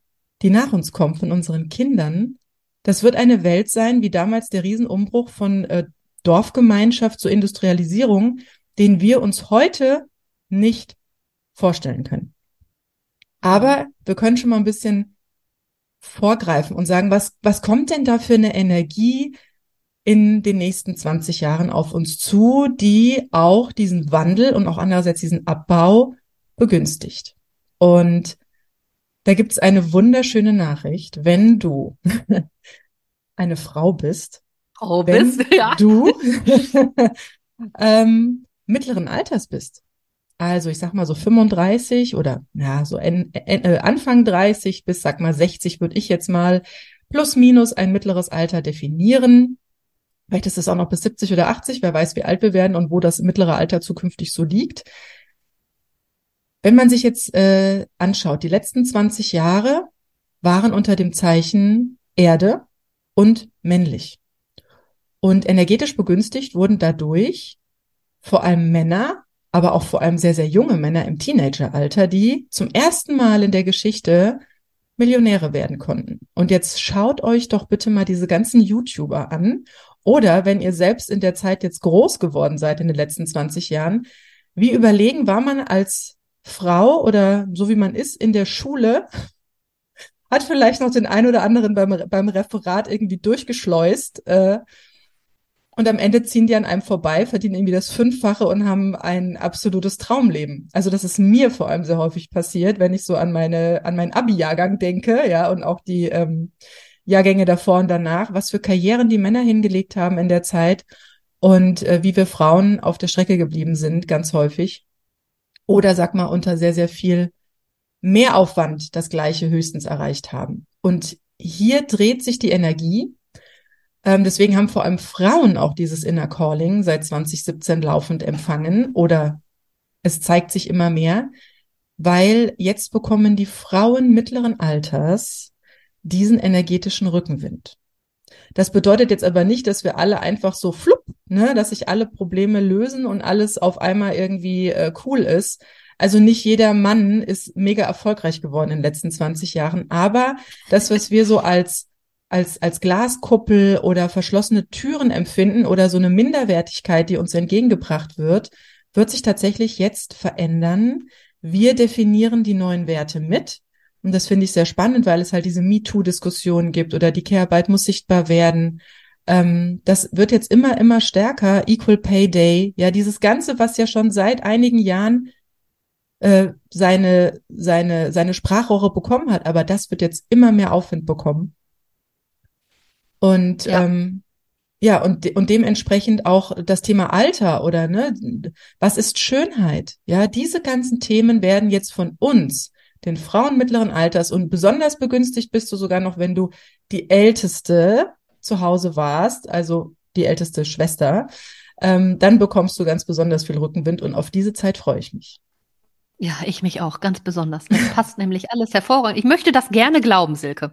die nach uns kommt, von unseren Kindern, das wird eine Welt sein, wie damals der Riesenumbruch von äh, Dorfgemeinschaft zur Industrialisierung, den wir uns heute nicht vorstellen können. Aber wir können schon mal ein bisschen vorgreifen und sagen, was, was kommt denn da für eine Energie in den nächsten 20 Jahren auf uns zu, die auch diesen Wandel und auch andererseits diesen Abbau begünstigt. Und da gibt's eine wunderschöne Nachricht, wenn du eine Frau bist. Frau bist, ja. Du ähm, mittleren Alters bist, also ich sag mal so 35 oder ja, so en, en, äh, Anfang 30 bis sag mal 60 würde ich jetzt mal plus minus ein mittleres Alter definieren. Vielleicht ist es auch noch bis 70 oder 80, wer weiß, wie alt wir werden und wo das mittlere Alter zukünftig so liegt. Wenn man sich jetzt äh, anschaut, die letzten 20 Jahre waren unter dem Zeichen Erde und männlich. Und energetisch begünstigt wurden dadurch vor allem Männer, aber auch vor allem sehr, sehr junge Männer im Teenageralter, die zum ersten Mal in der Geschichte Millionäre werden konnten. Und jetzt schaut euch doch bitte mal diese ganzen YouTuber an. Oder wenn ihr selbst in der Zeit jetzt groß geworden seid in den letzten 20 Jahren, wie überlegen war man als Frau oder so wie man ist in der Schule, hat vielleicht noch den ein oder anderen beim, beim Referat irgendwie durchgeschleust, äh, und am Ende ziehen die an einem vorbei, verdienen irgendwie das Fünffache und haben ein absolutes Traumleben. Also das ist mir vor allem sehr häufig passiert, wenn ich so an meine, an meinen Abi-Jahrgang denke, ja, und auch die ähm, Jahrgänge davor und danach, was für Karrieren die Männer hingelegt haben in der Zeit und äh, wie wir Frauen auf der Strecke geblieben sind, ganz häufig. Oder sag mal, unter sehr, sehr viel Mehraufwand das Gleiche höchstens erreicht haben. Und hier dreht sich die Energie ähm, deswegen haben vor allem Frauen auch dieses Inner Calling seit 2017 laufend empfangen oder es zeigt sich immer mehr, weil jetzt bekommen die Frauen mittleren Alters diesen energetischen Rückenwind. Das bedeutet jetzt aber nicht, dass wir alle einfach so flupp, ne, dass sich alle Probleme lösen und alles auf einmal irgendwie äh, cool ist. Also nicht jeder Mann ist mega erfolgreich geworden in den letzten 20 Jahren, aber das, was wir so als als, als Glaskuppel oder verschlossene Türen empfinden oder so eine Minderwertigkeit, die uns entgegengebracht wird, wird sich tatsächlich jetzt verändern. Wir definieren die neuen Werte mit. Und das finde ich sehr spannend, weil es halt diese MeToo-Diskussion gibt oder die Care-Arbeit muss sichtbar werden. Ähm, das wird jetzt immer, immer stärker. Equal Pay Day. Ja, dieses Ganze, was ja schon seit einigen Jahren äh, seine, seine, seine Sprachrohre bekommen hat. Aber das wird jetzt immer mehr Aufwind bekommen. Und ja. ähm, ja, und, und dementsprechend auch das Thema Alter oder ne, was ist Schönheit? Ja, diese ganzen Themen werden jetzt von uns, den Frauen mittleren Alters und besonders begünstigt bist du sogar noch, wenn du die älteste zu Hause warst, also die älteste Schwester, ähm, dann bekommst du ganz besonders viel Rückenwind und auf diese Zeit freue ich mich. Ja, ich mich auch, ganz besonders. Das passt nämlich alles hervorragend. Ich möchte das gerne glauben, Silke.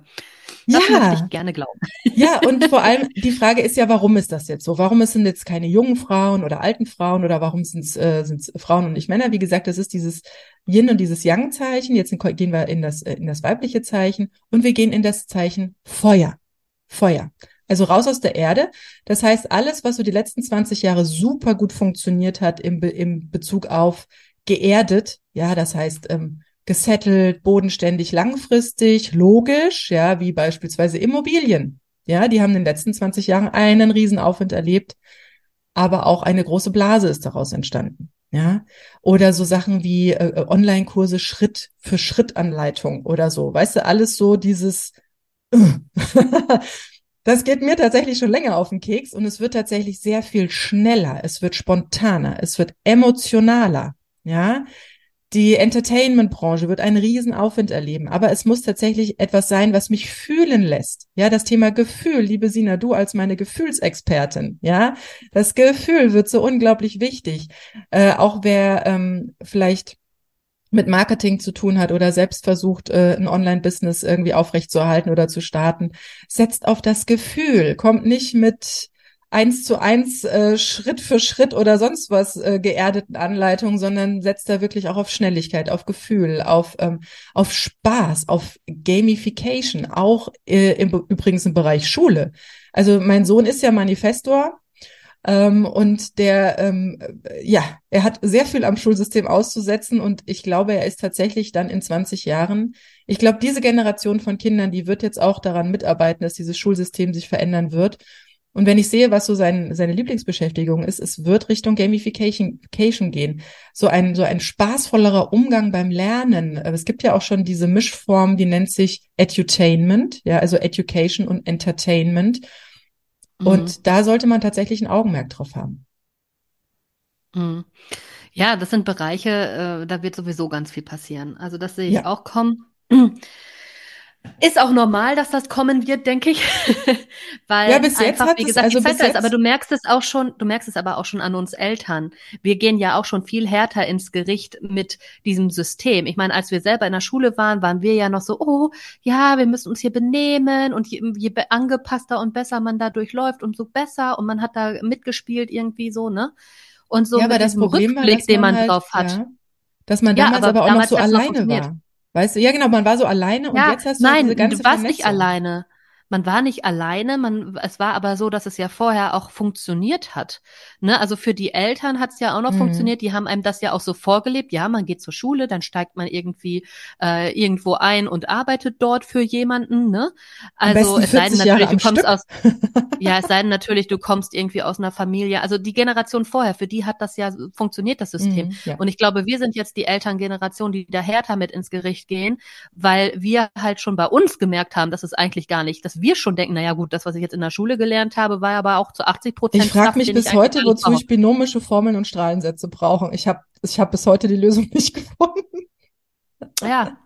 Das ja. möchte ich gerne glauben. Ja, und vor allem die Frage ist ja, warum ist das jetzt so? Warum sind jetzt keine jungen Frauen oder alten Frauen oder warum sind es äh, sind's Frauen und nicht Männer? Wie gesagt, das ist dieses Yin und dieses Yang-Zeichen. Jetzt gehen wir in das, äh, in das weibliche Zeichen und wir gehen in das Zeichen Feuer. Feuer. Also raus aus der Erde. Das heißt, alles, was so die letzten 20 Jahre super gut funktioniert hat im, im Bezug auf geerdet, ja, das heißt, ähm, gesettelt, bodenständig, langfristig, logisch, ja, wie beispielsweise Immobilien. Ja, die haben in den letzten 20 Jahren einen Riesenaufwind erlebt, aber auch eine große Blase ist daraus entstanden. Ja, oder so Sachen wie äh, äh Online-Kurse Schritt für Schritt Anleitung oder so. Weißt du, alles so dieses, das geht mir tatsächlich schon länger auf den Keks und es wird tatsächlich sehr viel schneller. Es wird spontaner. Es wird emotionaler. Ja, die Entertainment-Branche wird einen riesen Aufwind erleben, aber es muss tatsächlich etwas sein, was mich fühlen lässt. Ja, das Thema Gefühl, liebe Sina, du als meine Gefühlsexpertin, ja, das Gefühl wird so unglaublich wichtig. Äh, auch wer ähm, vielleicht mit Marketing zu tun hat oder selbst versucht, äh, ein Online-Business irgendwie aufrechtzuerhalten oder zu starten, setzt auf das Gefühl, kommt nicht mit eins zu eins äh, Schritt für Schritt oder sonst was äh, geerdeten Anleitungen, sondern setzt da wirklich auch auf Schnelligkeit, auf Gefühl, auf ähm, auf Spaß, auf Gamification, auch äh, im, übrigens im Bereich Schule. Also mein Sohn ist ja Manifestor ähm, und der, ähm, ja, er hat sehr viel am Schulsystem auszusetzen und ich glaube, er ist tatsächlich dann in 20 Jahren, ich glaube, diese Generation von Kindern, die wird jetzt auch daran mitarbeiten, dass dieses Schulsystem sich verändern wird. Und wenn ich sehe, was so sein, seine Lieblingsbeschäftigung ist, es wird Richtung Gamification gehen. So ein, so ein spaßvollerer Umgang beim Lernen. Es gibt ja auch schon diese Mischform, die nennt sich Edutainment, ja, also Education und Entertainment. Mhm. Und da sollte man tatsächlich ein Augenmerk drauf haben. Mhm. Ja, das sind Bereiche, äh, da wird sowieso ganz viel passieren. Also das sehe ich Ja. auch kommen. Ist auch normal, dass das kommen wird, denke ich, Ja, weil bis jetzt einfach, hat wie es, gesagt, die also Zeit bis da ist. Aber jetzt, du merkst es auch schon, du merkst es aber auch schon an uns Eltern. Wir gehen ja auch schon viel härter ins Gericht mit diesem System. Ich meine, als wir selber in der Schule waren, waren wir ja noch so, oh, ja, wir müssen uns hier benehmen und je, je angepasster und besser man da durchläuft, umso besser und man hat da mitgespielt irgendwie so, ne? Und so ja, aber das Problem war, Rückblick, dass den man halt, drauf hat. ja, dass man Ja, damals aber aber auch noch damals so noch alleine funktioniert. war. Weißt du, ja genau, man war so alleine und Ja, jetzt hast du diese nein, ganze du warst nicht alleine. Man war nicht alleine, man, es war aber so, dass es ja vorher auch funktioniert hat. Ne? Also für die Eltern hat es ja auch noch Mhm. funktioniert, die haben einem das ja auch so vorgelebt. Ja, man geht zur Schule, dann steigt man irgendwie äh, irgendwo ein und arbeitet dort für jemanden. Ne? Also es sei denn 40 Jahre natürlich, du kommst Stück. aus, ja, es sei denn natürlich, du kommst irgendwie aus einer Familie. Also die Generation vorher, für die hat das ja funktioniert, das System. Mhm, ja. Und ich glaube, wir sind jetzt die Elterngeneration, die da härter mit ins Gericht gehen, weil wir halt schon bei uns gemerkt haben, dass es eigentlich gar nicht, dass wir schon denken, naja gut, das, was ich jetzt in der Schule gelernt habe, war aber auch zu 80 Prozent Ich frage mich bis ich heute, wozu brauche. ich binomische Formeln und Strahlensätze brauche. Ich habe ich hab bis heute die Lösung nicht gefunden. Ja,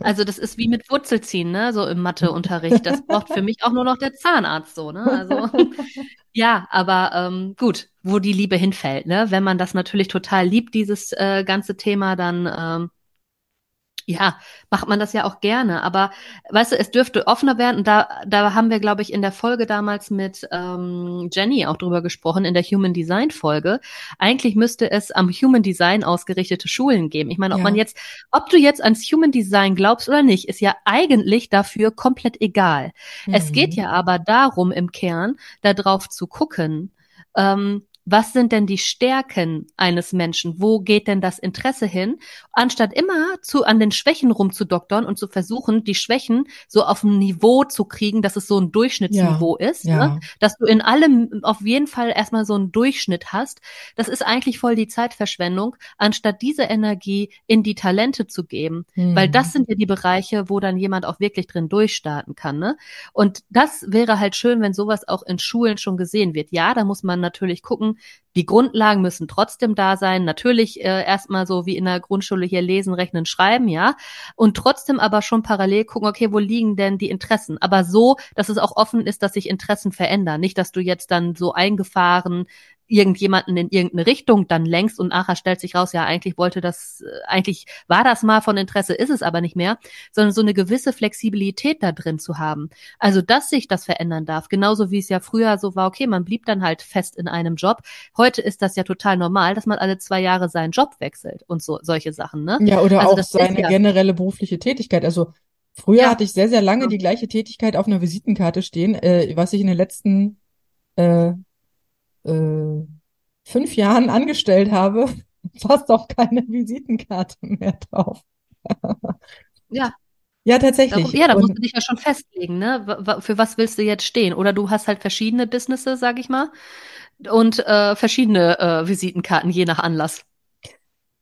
also das ist wie mit Wurzelziehen, ne, so im Matheunterricht. Das braucht für mich auch nur noch der Zahnarzt so, ne? Also ja, aber ähm, gut, wo die Liebe hinfällt, ne? Wenn man das natürlich total liebt, dieses äh, ganze Thema, dann ähm, Ja, macht man das ja auch gerne, aber weißt du, es dürfte offener werden und da, da haben wir, glaube ich, in der Folge damals mit ähm, Jenny auch drüber gesprochen, in der Human Design Folge. Eigentlich müsste es am Human Design ausgerichtete Schulen geben. Ich meine, ob Ja. man jetzt, ob du jetzt ans Human Design glaubst oder nicht, ist ja eigentlich dafür komplett egal. Es geht Mhm. ja aber darum, im Kern darauf zu gucken, ähm, was sind denn die Stärken eines Menschen? Wo geht denn das Interesse hin? Anstatt immer zu, an den Schwächen rumzudoktern und zu versuchen, die Schwächen so auf ein Niveau zu kriegen, dass es so ein Durchschnittsniveau ist, ne? Ja. dass du in allem auf jeden Fall erstmal so einen Durchschnitt hast. Das ist eigentlich voll die Zeitverschwendung, anstatt diese Energie in die Talente zu geben. Weil Mhm. das sind ja die Bereiche, wo dann jemand auch wirklich drin durchstarten kann. Ne? Und das wäre halt schön, wenn sowas auch in Schulen schon gesehen wird. Ja, da muss man natürlich gucken, die Grundlagen müssen trotzdem da sein. Natürlich äh, erstmal so wie in der Grundschule hier lesen, rechnen, schreiben, ja. Und trotzdem aber schon parallel gucken, okay, wo liegen denn die Interessen? Aber so, dass es auch offen ist, dass sich Interessen verändern. Nicht, dass du jetzt dann so eingefahren irgendjemanden in irgendeine Richtung dann lenkst und nachher stellt sich raus, ja, eigentlich wollte das, äh, eigentlich war das mal von Interesse, ist es aber nicht mehr, sondern so eine gewisse Flexibilität da drin zu haben. Also, dass sich das verändern darf, genauso wie es ja früher so war, okay, man blieb dann halt fest in einem Job. Heute ist das ja total normal, dass man alle zwei Jahre seinen Job wechselt und so, solche Sachen, ne? Ja, oder Also auch seine ja- generelle berufliche Tätigkeit. Also früher Ja. hatte ich sehr, sehr lange Ja. die gleiche Tätigkeit auf einer Visitenkarte stehen, äh, was ich in den letzten äh, äh, fünf Jahren angestellt habe, fast auch keine Visitenkarte mehr drauf. Ja, Ja, tatsächlich. ja, da musst du dich ja schon festlegen, ne? Für was willst du jetzt stehen? Oder du hast halt verschiedene Businesses, sag ich mal, und äh, verschiedene äh, Visitenkarten, je nach Anlass.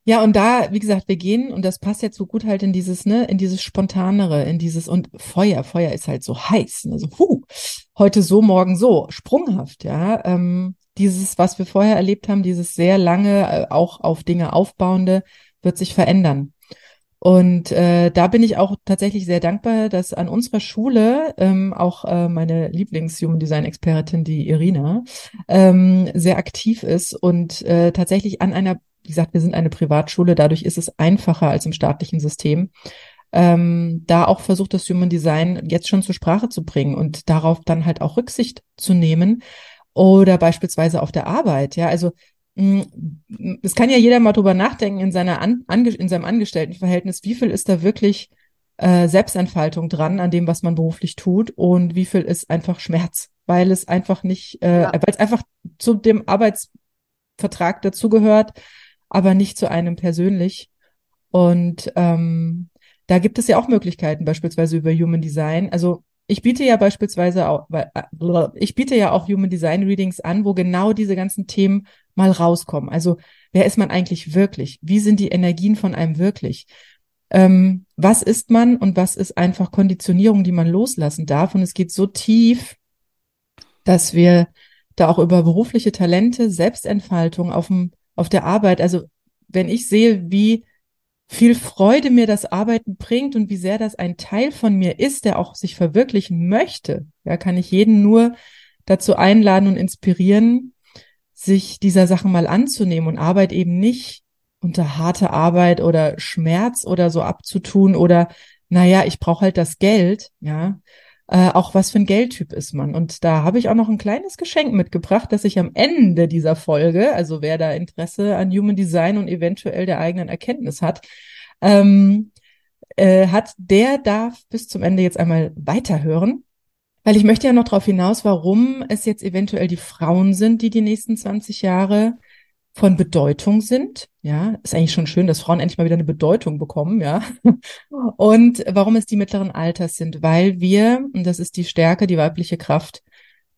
ja, und da, wie gesagt, wir gehen, und das passt jetzt so gut halt in dieses, ne, in dieses Spontanere, in dieses, und Feuer, Feuer ist halt so heiß, ne, so, huh, heute so, morgen so, sprunghaft, ja. Ähm, dieses, was wir vorher erlebt haben, dieses sehr lange, äh, auch auf Dinge aufbauende, wird sich verändern. Und äh, da bin ich auch tatsächlich sehr dankbar, dass an unserer Schule ähm, auch äh, meine Lieblings-Human Design-Expertin, die Irina, ähm, sehr aktiv ist und äh, tatsächlich an einer, wie gesagt, wir sind eine Privatschule, dadurch ist es einfacher als im staatlichen System, ähm, da auch versucht, das Human Design jetzt schon zur Sprache zu bringen und darauf dann halt auch Rücksicht zu nehmen oder beispielsweise auf der Arbeit, ja, also mh, es kann ja jeder mal drüber nachdenken in seiner An in seinem Angestelltenverhältnis, wie viel ist da wirklich äh, Selbstentfaltung dran an dem, was man beruflich tut und wie viel ist einfach Schmerz, weil es einfach nicht, äh, Ja. weil es einfach zu dem Arbeitsvertrag dazugehört, aber nicht zu einem persönlich. Und ähm, da gibt es ja auch Möglichkeiten, beispielsweise über Human Design. Also ich biete ja beispielsweise auch, äh, ich biete ja auch Human Design Readings an, wo genau diese ganzen Themen mal rauskommen. Also wer ist man eigentlich wirklich? Wie sind die Energien von einem wirklich? Ähm, was ist man und was ist einfach Konditionierung, die man loslassen darf? Und es geht so tief, dass wir da auch über berufliche Talente, Selbstentfaltung auf dem auf der Arbeit. Also wenn ich sehe, wie viel Freude mir das Arbeiten bringt und wie sehr das ein Teil von mir ist, der auch sich verwirklichen möchte, ja, kann ich jeden nur dazu einladen und inspirieren, sich dieser Sachen mal anzunehmen und Arbeit eben nicht unter harte Arbeit oder Schmerz oder so abzutun oder naja, ich brauche halt das Geld, ja, äh, auch was für ein Geldtyp ist man. Und da habe ich auch noch ein kleines Geschenk mitgebracht, dass ich am Ende dieser Folge, also wer da Interesse an Human Design und eventuell der eigenen Erkenntnis hat, ähm, äh, hat, der darf bis zum Ende jetzt einmal weiterhören. Weil ich möchte ja noch darauf hinaus, warum es jetzt eventuell die Frauen sind, die die nächsten 20 Jahre von Bedeutung sind. Ja, ist eigentlich schon schön, dass Frauen endlich mal wieder eine Bedeutung bekommen, ja. Und warum es die mittleren Alters sind, weil wir, und das ist die Stärke, die weibliche Kraft,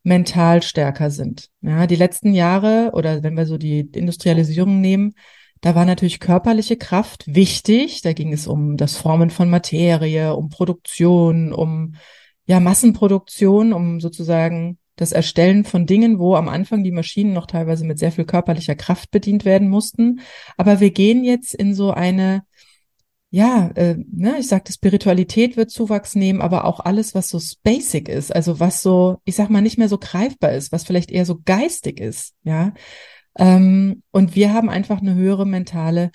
mental stärker sind. Ja, die letzten Jahre oder wenn wir so die Industrialisierung nehmen, da war natürlich körperliche Kraft wichtig. Da ging es um das Formen von Materie, um Produktion, um ja Massenproduktion, um sozusagen das Erstellen von Dingen, wo am Anfang die Maschinen noch teilweise mit sehr viel körperlicher Kraft bedient werden mussten. Aber wir gehen jetzt in so eine, ja, äh, ne, ich sagte, Spiritualität wird Zuwachs nehmen, aber auch alles, was so basic ist, also was so, ich sag mal, nicht mehr so greifbar ist, was vielleicht eher so geistig ist, ja. Ähm, und wir haben einfach eine höhere mentale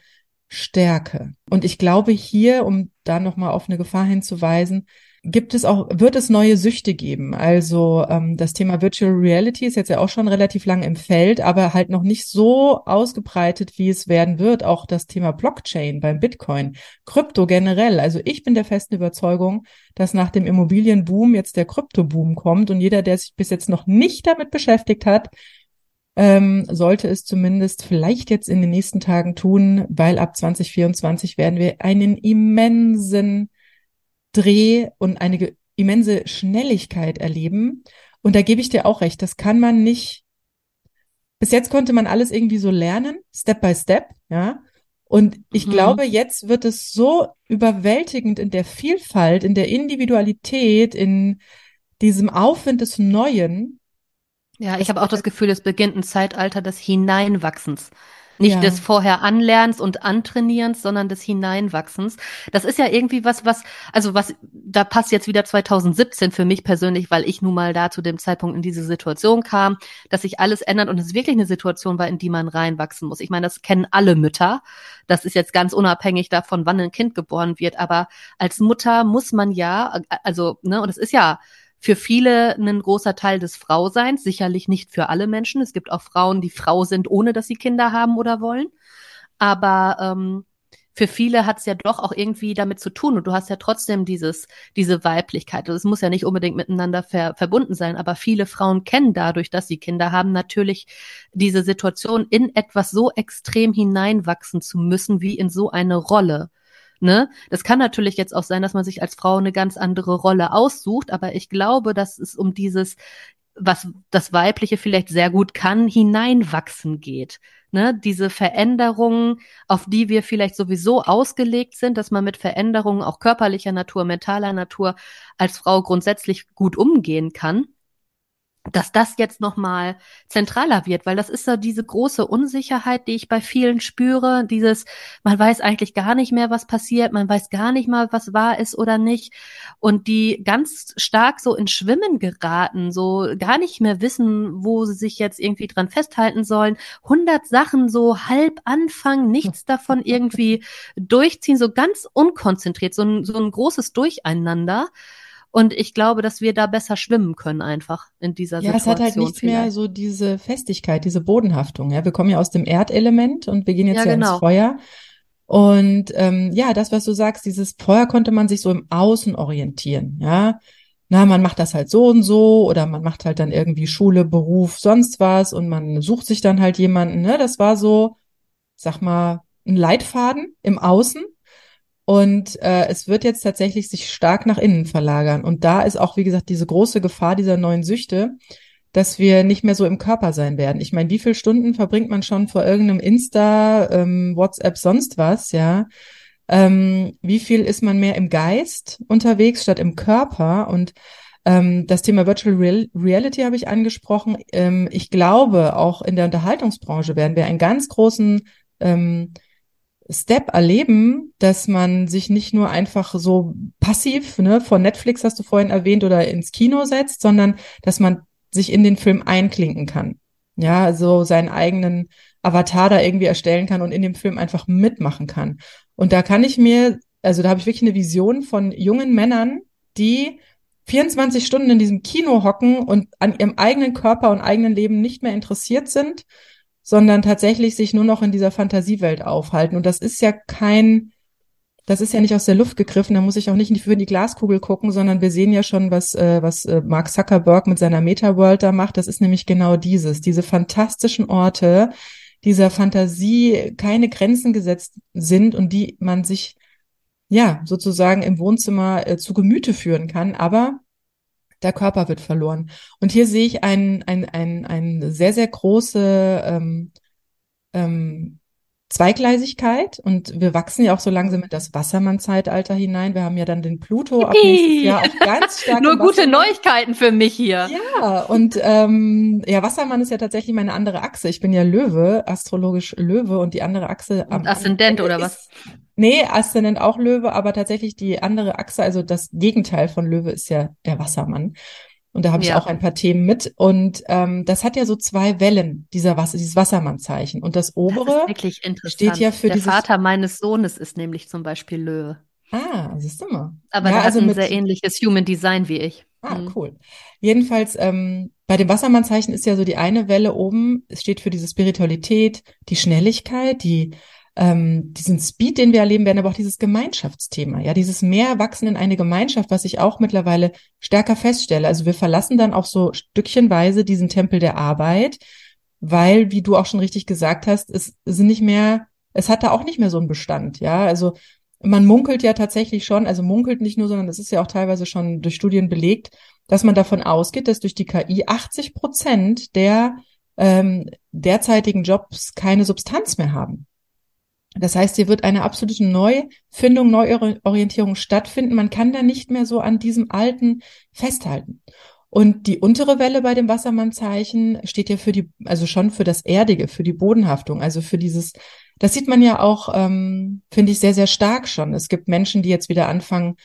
Stärke. Und ich glaube hier, um da nochmal auf eine Gefahr hinzuweisen, gibt es auch, wird es neue Süchte geben? Also ähm, das Thema Virtual Reality ist jetzt ja auch schon relativ lang im Feld, aber halt noch nicht so ausgebreitet, wie es werden wird. Auch das Thema Blockchain beim Bitcoin, Krypto generell. Also ich bin der festen Überzeugung, dass nach dem Immobilienboom jetzt der Kryptoboom kommt und jeder, der sich bis jetzt noch nicht damit beschäftigt hat, ähm, sollte es zumindest vielleicht jetzt in den nächsten Tagen tun, weil ab 2024 werden wir einen immensen Dreh und eine immense Schnelligkeit erleben. Und da gebe ich dir auch recht, das kann man nicht. Bis jetzt konnte man alles irgendwie so lernen, Step by Step, ja. Und ich mhm. glaube, jetzt wird es so überwältigend in der Vielfalt, in der Individualität, in diesem Aufwind des Neuen. Ja, ich habe auch das Gefühl, es beginnt ein Zeitalter des Hineinwachsens. Nicht ja. des vorher Anlernens und Antrainierens, sondern des Hineinwachsens. Das ist ja irgendwie was, was, also was, da passt jetzt wieder 2017 für mich persönlich, weil ich nun mal da zu dem Zeitpunkt in diese Situation kam, dass sich alles ändert und es wirklich eine Situation war, in die man reinwachsen muss. Ich meine, das kennen alle Mütter. Das ist jetzt ganz unabhängig davon, wann ein Kind geboren wird. Aber als Mutter muss man ja, also, ne, und es ist ja, für viele ein großer Teil des Frauseins, sicherlich nicht für alle Menschen. Es gibt auch Frauen, die Frau sind, ohne dass sie Kinder haben oder wollen. Aber ähm, für viele hat es ja doch auch irgendwie damit zu tun und du hast ja trotzdem dieses, diese Weiblichkeit. Also es muss ja nicht unbedingt miteinander ver verbunden sein, aber viele Frauen kennen dadurch, dass sie Kinder haben, natürlich diese Situation, in etwas so extrem hineinwachsen zu müssen, wie in so eine Rolle. Ne? Das kann natürlich jetzt auch sein, dass man sich als Frau eine ganz andere Rolle aussucht, aber ich glaube, dass es um dieses, was das Weibliche vielleicht sehr gut kann, hineinwachsen geht. Ne? Diese Veränderungen, auf die wir vielleicht sowieso ausgelegt sind, dass man mit Veränderungen auch körperlicher Natur, mentaler Natur als Frau grundsätzlich gut umgehen kann dass das jetzt nochmal zentraler wird, weil das ist ja diese große Unsicherheit, die ich bei vielen spüre, dieses, man weiß eigentlich gar nicht mehr, was passiert, man weiß gar nicht mal, was wahr ist oder nicht. Und die ganz stark so in Schwimmen geraten, so gar nicht mehr wissen, wo sie sich jetzt irgendwie dran festhalten sollen, hundert Sachen so halb anfangen, nichts davon irgendwie durchziehen, so ganz unkonzentriert, so ein, so ein großes Durcheinander und ich glaube, dass wir da besser schwimmen können einfach in dieser ja, Situation. Ja, es hat halt nichts vielleicht. mehr so diese Festigkeit, diese Bodenhaftung. Ja, wir kommen ja aus dem Erdelement und wir gehen jetzt ja, ja genau. ins Feuer. Und ähm, ja, das, was du sagst, dieses Feuer konnte man sich so im Außen orientieren. Ja, na, man macht das halt so und so oder man macht halt dann irgendwie Schule, Beruf, sonst was und man sucht sich dann halt jemanden. Ne, das war so, sag mal, ein Leitfaden im Außen. Und äh, es wird jetzt tatsächlich sich stark nach innen verlagern. Und da ist auch, wie gesagt, diese große Gefahr dieser neuen Süchte, dass wir nicht mehr so im Körper sein werden. Ich meine, wie viele Stunden verbringt man schon vor irgendeinem Insta, ähm, WhatsApp, sonst was, ja? Ähm, wie viel ist man mehr im Geist unterwegs statt im Körper? Und Ähm, das Thema Virtual Real Reality habe ich angesprochen. Ähm, ich glaube, auch in der Unterhaltungsbranche werden wir einen ganz großen ähm, Step erleben, dass man sich nicht nur einfach so passiv, ne, von Netflix hast du vorhin erwähnt, oder ins Kino setzt, sondern dass man sich in den Film einklinken kann. Ja, so seinen eigenen Avatar da irgendwie erstellen kann und in dem Film einfach mitmachen kann. Und da kann ich mir, also da habe ich wirklich eine Vision von jungen Männern, die 24 Stunden in diesem Kino hocken und an ihrem eigenen Körper und eigenen Leben nicht mehr interessiert sind, sondern tatsächlich sich nur noch in dieser Fantasiewelt aufhalten. Und das ist ja kein, das ist ja nicht aus der Luft gegriffen, da muss ich auch nicht für die Glaskugel gucken, sondern wir sehen ja schon, was, äh, was äh, Mark Zuckerberg mit seiner Meta-World da macht. Das ist nämlich genau dieses, diese fantastischen Orte, dieser Fantasie keine Grenzen gesetzt sind und die man sich ja sozusagen im Wohnzimmer äh, zu Gemüte führen kann, aber der Körper wird verloren. Und hier sehe ich ein, ein, ein, ein sehr, sehr große ähm, ähm, Zweigleisigkeit und wir wachsen ja auch so langsam in das Wassermann-Zeitalter hinein. Wir haben ja dann den Pluto ab nächstes Jahr auch ganz stark. Nur gute Neuigkeiten für mich hier. Ja, und ähm, ja, Wassermann ist ja tatsächlich meine andere Achse. Ich bin ja Löwe, astrologisch Löwe und die andere Achse. Am Aszendent oder was? Nee, Aszendent auch Löwe, aber tatsächlich die andere Achse, also das Gegenteil von Löwe ist ja der Wassermann. Und da habe ich ja. auch ein paar Themen mit. Und ähm, das hat ja so zwei Wellen, dieser Wasser, dieses Wassermannzeichen. Und das obere das steht ja für Der dieses. Vater meines Sohnes ist nämlich zum Beispiel Löwe. Ah, siehst du mal. Aber ja, der also hat ein sehr ähnliches Human Design wie ich. Ah, mhm. cool. Jedenfalls, ähm, bei dem Wassermannzeichen ist ja so die eine Welle oben, es steht für diese Spiritualität, die Schnelligkeit, die ähm, diesen Speed, den wir erleben werden, aber auch dieses Gemeinschaftsthema, ja, dieses mehr wachsen in eine Gemeinschaft, was ich auch mittlerweile stärker feststelle. Also wir verlassen dann auch so stückchenweise diesen Tempel der Arbeit, weil, wie du auch schon richtig gesagt hast, es sind nicht mehr, es hat da auch nicht mehr so einen Bestand, ja, also man munkelt ja tatsächlich schon, also munkelt nicht nur, sondern es ist ja auch teilweise schon durch Studien belegt, dass man davon ausgeht, dass durch die KI 80 Prozent der ähm, derzeitigen Jobs keine Substanz mehr haben. Das heißt, hier wird eine absolute Neufindung, Neuorientierung stattfinden. Man kann da nicht mehr so an diesem Alten festhalten. Und die untere Welle bei dem Wassermannzeichen steht ja für die, also schon für das Erdige, für die Bodenhaftung, also für dieses, das sieht man ja auch, ähm, finde ich, sehr, sehr stark schon. Es gibt Menschen, die jetzt wieder anfangen,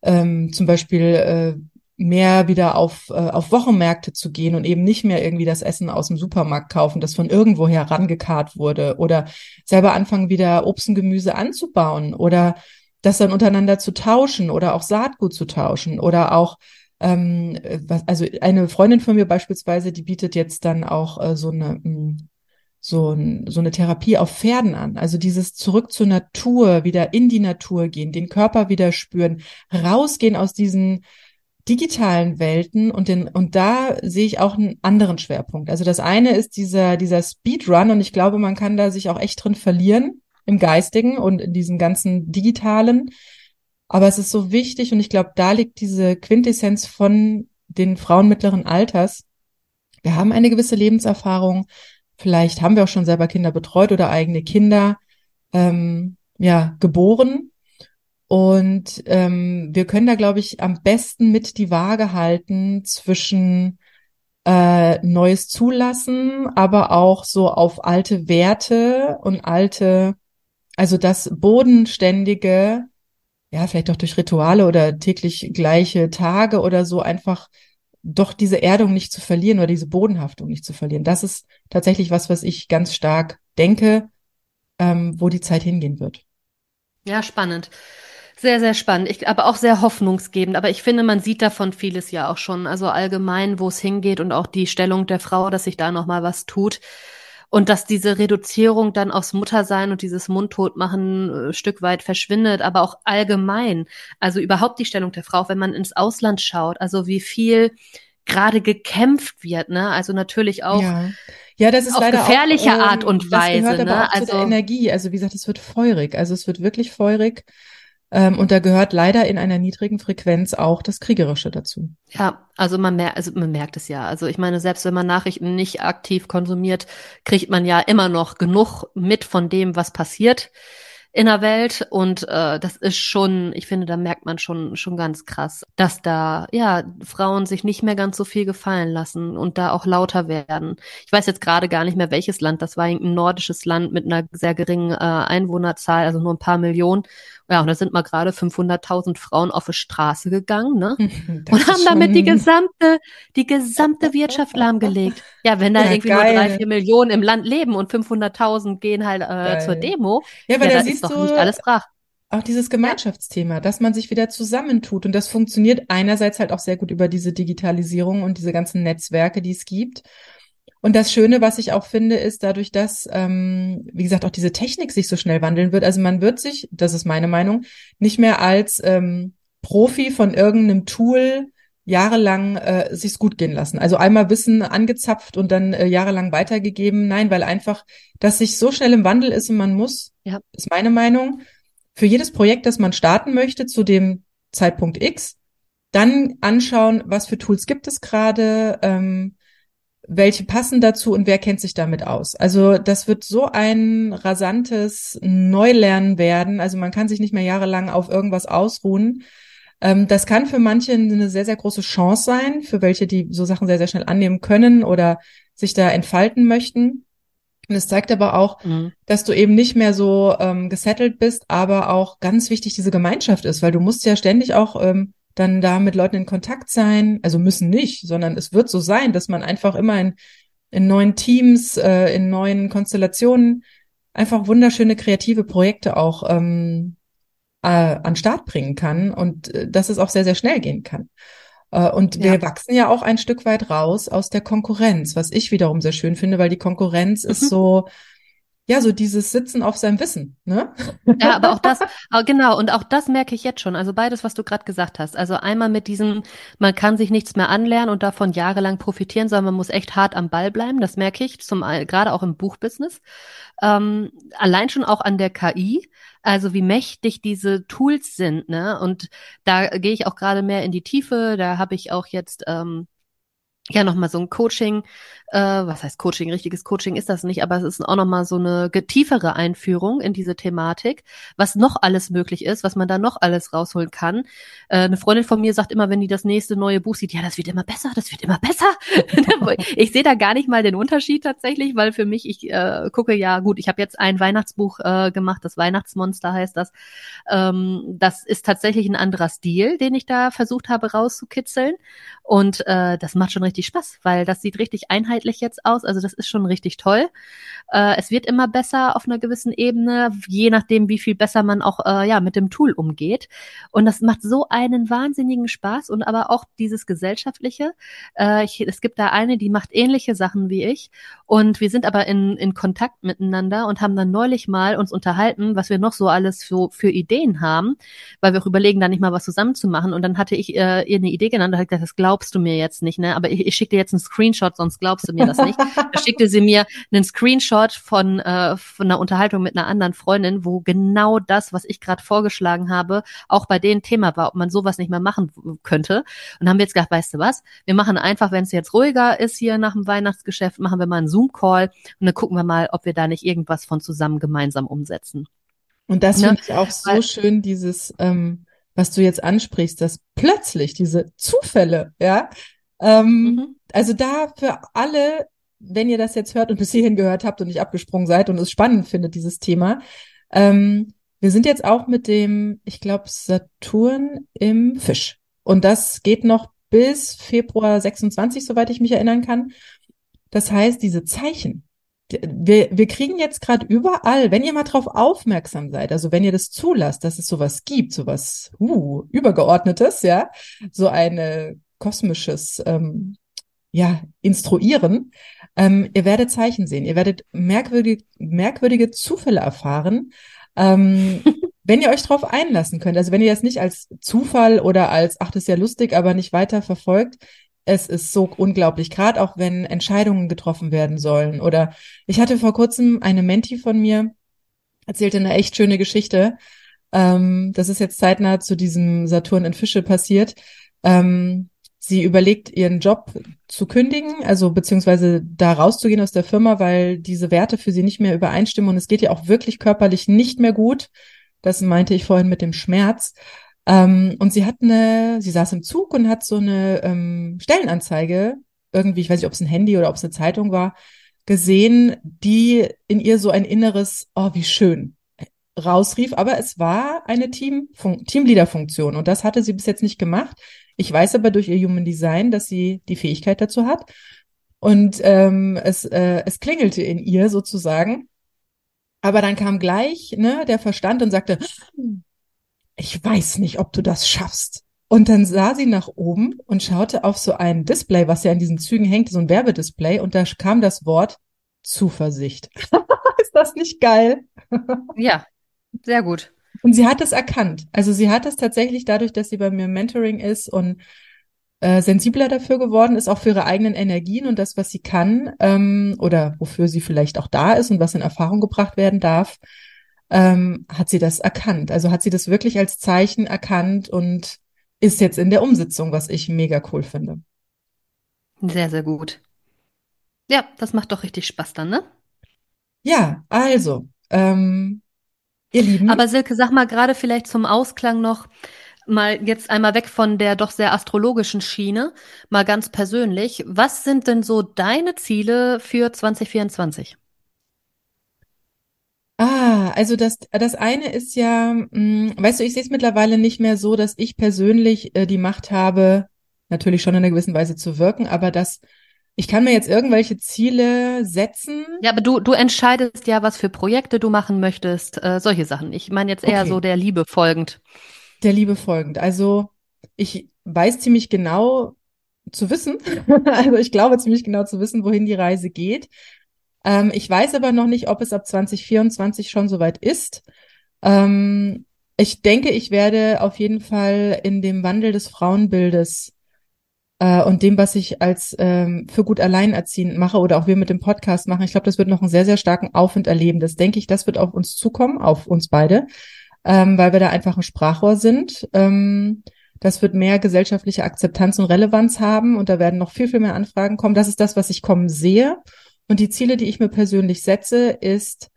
ähm, zum Beispiel äh, mehr wieder auf, äh, auf Wochenmärkte zu gehen und eben nicht mehr irgendwie das Essen aus dem Supermarkt kaufen, das von irgendwoher rangekarrt wurde oder selber anfangen, wieder Obst und Gemüse anzubauen oder das dann untereinander zu tauschen oder auch Saatgut zu tauschen oder auch ähm, was, also eine Freundin von mir beispielsweise, die bietet jetzt dann auch äh, so eine hm, so, so eine Therapie auf Pferden an. Also dieses zurück zur Natur, wieder in die Natur gehen, den Körper wieder spüren, rausgehen aus diesen digitalen Welten und den, und da sehe ich auch einen anderen Schwerpunkt. Also das eine ist dieser, dieser Speedrun und ich glaube, man kann da sich auch echt drin verlieren im Geistigen und in diesem ganzen Digitalen. Aber es ist so wichtig und ich glaube, da liegt diese Quintessenz von den Frauen mittleren Alters. Wir haben eine gewisse Lebenserfahrung. Vielleicht haben wir auch schon selber Kinder betreut oder eigene Kinder ähm, ja geboren und ähm, wir können da, glaube ich, am besten mit die Waage halten zwischen äh, Neues zulassen, aber auch so auf alte Werte und alte, also das Bodenständige, ja, vielleicht auch durch Rituale oder täglich gleiche Tage oder so einfach doch diese Erdung nicht zu verlieren oder diese Bodenhaftung nicht zu verlieren. Das ist tatsächlich was, was ich ganz stark denke, ähm, wo die Zeit hingehen wird. Ja, spannend. Sehr, sehr spannend, ich, aber auch sehr hoffnungsgebend. Aber ich finde, man sieht davon vieles ja auch schon. Also allgemein, wo es hingeht und auch die Stellung der Frau, dass sich da nochmal was tut. Und dass diese Reduzierung dann aufs Muttersein und dieses Mundtotmachen äh, Stück weit verschwindet, aber auch allgemein. Also überhaupt die Stellung der Frau, wenn man ins Ausland schaut, also wie viel gerade gekämpft wird, ne? Also natürlich auch. Ja. Ja, das ist auf leider gefährliche auch, ähm, Art und Weise. Das gehört aber ne? auch also, zu der also Energie. Also wie gesagt, es wird feurig. Also es wird wirklich feurig. Ähm, und da gehört leider in einer niedrigen Frequenz auch das Kriegerische dazu. Ja, also man, mer also man merkt es ja. Also ich meine, selbst wenn man Nachrichten nicht aktiv konsumiert, kriegt man ja immer noch genug mit von dem, was passiert. in der Welt und äh, das ist schon, ich finde, da merkt man schon schon ganz krass, dass da ja Frauen sich nicht mehr ganz so viel gefallen lassen und da auch lauter werden. Ich weiß jetzt gerade gar nicht mehr welches Land, das war ein nordisches Land mit einer sehr geringen äh, Einwohnerzahl, also nur ein paar Millionen. Ja, und da sind mal gerade 500.000 Frauen auf die Straße gegangen, ne? Das und haben damit die gesamte, die gesamte Wirtschaft lahmgelegt. Ja, wenn da ja, irgendwie geil. nur drei, vier Millionen im Land leben und 500.000 gehen halt äh, zur Demo, ja, weil ja, da siehst ist doch du, nicht alles brach. Auch dieses Gemeinschaftsthema, dass man sich wieder zusammentut. Und das funktioniert einerseits halt auch sehr gut über diese Digitalisierung und diese ganzen Netzwerke, die es gibt. Und das Schöne, was ich auch finde, ist dadurch, dass, ähm, wie gesagt, auch diese Technik sich so schnell wandeln wird. Also man wird sich, das ist meine Meinung, nicht mehr als ähm, Profi von irgendeinem Tool jahrelang äh, sich's gut gehen lassen. Also einmal Wissen angezapft und dann äh, jahrelang weitergegeben. Nein, weil einfach, dass sich so schnell im Wandel ist und man muss, ja. ist meine Meinung, für jedes Projekt, das man starten möchte, zu dem Zeitpunkt X, dann anschauen, was für Tools gibt es gerade, ähm, welche passen dazu und wer kennt sich damit aus. Also das wird so ein rasantes Neulernen werden. Also man kann sich nicht mehr jahrelang auf irgendwas ausruhen. Ähm, das kann für manche eine sehr, sehr große Chance sein, für welche, die so Sachen sehr, sehr schnell annehmen können oder sich da entfalten möchten. Und es zeigt aber auch, mhm. dass du eben nicht mehr so ähm, gesettelt bist, aber auch ganz wichtig diese Gemeinschaft ist, weil du musst ja ständig auch ähm, dann da mit Leuten in Kontakt sein. Also müssen nicht, sondern es wird so sein, dass man einfach immer in, in neuen Teams, äh, in neuen Konstellationen einfach wunderschöne kreative Projekte auch ähm, äh, an Start bringen kann und äh, dass es auch sehr, sehr schnell gehen kann. Äh, und wir ja. wachsen ja auch ein Stück weit raus aus der Konkurrenz, was ich wiederum sehr schön finde, weil die Konkurrenz mhm. ist so, ja, so dieses Sitzen auf seinem Wissen, ne? Ja, aber auch das, genau, und auch das merke ich jetzt schon. Also beides, was du gerade gesagt hast. Also einmal mit diesem, man kann sich nichts mehr anlernen und davon jahrelang profitieren, sondern man muss echt hart am Ball bleiben. Das merke ich, zum gerade auch im Buchbusiness. Ähm, allein schon auch an der KI. Also wie mächtig diese Tools sind, ne? Und da gehe ich auch gerade mehr in die Tiefe. Da habe ich auch jetzt ähm, ja nochmal so ein Coaching, äh, was heißt Coaching, richtiges Coaching ist das nicht, aber es ist auch nochmal so eine tiefere Einführung in diese Thematik, was noch alles möglich ist, was man da noch alles rausholen kann. Äh, eine Freundin von mir sagt immer, wenn die das nächste neue Buch sieht, ja, das wird immer besser, das wird immer besser. ich sehe da gar nicht mal den Unterschied tatsächlich, weil für mich, ich äh, gucke ja, gut, ich habe jetzt ein Weihnachtsbuch äh, gemacht, das Weihnachtsmonster heißt das. Ähm, das ist tatsächlich ein anderer Stil, den ich da versucht habe rauszukitzeln. Und äh, das macht schon richtig Spaß, weil das sieht richtig einheitlich jetzt aus. Also das ist schon richtig toll. Äh, es wird immer besser auf einer gewissen Ebene, je nachdem, wie viel besser man auch äh, ja mit dem Tool umgeht. Und das macht so einen wahnsinnigen Spaß und aber auch dieses gesellschaftliche. Äh, ich, es gibt da eine, die macht ähnliche Sachen wie ich und wir sind aber in, in Kontakt miteinander und haben dann neulich mal uns unterhalten, was wir noch so alles für, für Ideen haben, weil wir auch überlegen, da nicht mal was zusammen zu machen. Und dann hatte ich äh, ihr eine Idee genannt und hat gesagt, das glaubst du mir jetzt nicht, ne? Aber ich, ich schicke dir jetzt einen Screenshot, sonst glaubst du mir das nicht. da schickte sie mir einen Screenshot von, äh, von einer Unterhaltung mit einer anderen Freundin, wo genau das, was ich gerade vorgeschlagen habe, auch bei denen Thema war, ob man sowas nicht mehr machen könnte. Und haben wir jetzt gedacht, weißt du was? Wir machen einfach, wenn es jetzt ruhiger ist hier nach dem Weihnachtsgeschäft, machen wir mal einen Zoom-Call und dann gucken wir mal, ob wir da nicht irgendwas von zusammen gemeinsam umsetzen. Und das ne? finde ich auch so Weil, schön, dieses, ähm, was du jetzt ansprichst, dass plötzlich diese Zufälle, ja, ähm, mhm. also da für alle, wenn ihr das jetzt hört und bis hierhin gehört habt und nicht abgesprungen seid und es spannend findet, dieses Thema, ähm, wir sind jetzt auch mit dem, ich glaube, Saturn im Fisch. Und das geht noch bis Februar 26, soweit ich mich erinnern kann. Das heißt, diese Zeichen, wir, wir kriegen jetzt gerade überall, wenn ihr mal drauf aufmerksam seid, also wenn ihr das zulasst, dass es sowas gibt, sowas uh, übergeordnetes, ja, so ein kosmisches ähm, ja, Instruieren, ähm, ihr werdet Zeichen sehen, ihr werdet merkwürdige, merkwürdige Zufälle erfahren, ähm, wenn ihr euch drauf einlassen könnt. Also wenn ihr das nicht als Zufall oder als, ach, das ist ja lustig, aber nicht weiter verfolgt, es ist so unglaublich, gerade auch wenn Entscheidungen getroffen werden sollen. Oder ich hatte vor kurzem eine Menti von mir, erzählte eine echt schöne Geschichte. Ähm, das ist jetzt zeitnah zu diesem Saturn in Fische passiert. Ähm, Sie überlegt, ihren Job zu kündigen, also beziehungsweise da rauszugehen aus der Firma, weil diese Werte für sie nicht mehr übereinstimmen und es geht ihr auch wirklich körperlich nicht mehr gut. Das meinte ich vorhin mit dem Schmerz. Ähm, und sie hat eine, sie saß im Zug und hat so eine ähm, Stellenanzeige, irgendwie, ich weiß nicht, ob es ein Handy oder ob es eine Zeitung war, gesehen, die in ihr so ein inneres, oh, wie schön rausrief, aber es war eine Team Teamleader-Funktion und das hatte sie bis jetzt nicht gemacht. Ich weiß aber durch ihr Human Design, dass sie die Fähigkeit dazu hat. Und ähm, es, äh, es klingelte in ihr sozusagen. Aber dann kam gleich ne, der Verstand und sagte, ich weiß nicht, ob du das schaffst. Und dann sah sie nach oben und schaute auf so ein Display, was ja in diesen Zügen hängt, so ein Werbedisplay, und da kam das Wort Zuversicht. Ist das nicht geil? ja, sehr gut. Und sie hat es erkannt. Also sie hat es tatsächlich dadurch, dass sie bei mir Mentoring ist und äh, sensibler dafür geworden ist, auch für ihre eigenen Energien und das, was sie kann ähm, oder wofür sie vielleicht auch da ist und was in Erfahrung gebracht werden darf, ähm, hat sie das erkannt. Also hat sie das wirklich als Zeichen erkannt und ist jetzt in der Umsetzung, was ich mega cool finde. Sehr, sehr gut. Ja, das macht doch richtig Spaß dann, ne? Ja, also, ähm, Ihr Lieben. Aber Silke, sag mal gerade vielleicht zum Ausklang noch, mal jetzt einmal weg von der doch sehr astrologischen Schiene, mal ganz persönlich. Was sind denn so deine Ziele für 2024? Ah, also das, das eine ist ja, mh, hm, weißt du, ich sehe es mittlerweile nicht mehr so, dass ich persönlich äh, die Macht habe, natürlich schon in einer gewissen Weise zu wirken, aber dass ich kann mir jetzt irgendwelche Ziele setzen. Ja, aber du, du entscheidest ja, was für Projekte du machen möchtest, äh, solche Sachen. Ich meine jetzt eher okay. so der Liebe folgend. Der Liebe folgend. Also ich weiß ziemlich genau zu wissen, also ich glaube ziemlich genau zu wissen, wohin die Reise geht. Ähm, ich weiß aber noch nicht, ob es ab 2024 schon soweit ist. Ähm, ich denke, ich werde auf jeden Fall in dem Wandel des Frauenbildes äh, und dem, was ich als ähm, für gut alleinerziehend mache oder auch wir mit dem Podcast machen, ich glaube, das wird noch einen sehr, sehr starken Aufwind erleben. Das denke ich, das wird auf uns zukommen, auf uns beide, ähm, weil wir da einfach ein Sprachrohr sind. Ähm, das wird mehr gesellschaftliche Akzeptanz und Relevanz haben und da werden noch viel, viel mehr Anfragen kommen. Das ist das, was ich kommen sehe. Und die Ziele, die ich mir persönlich setze, ist,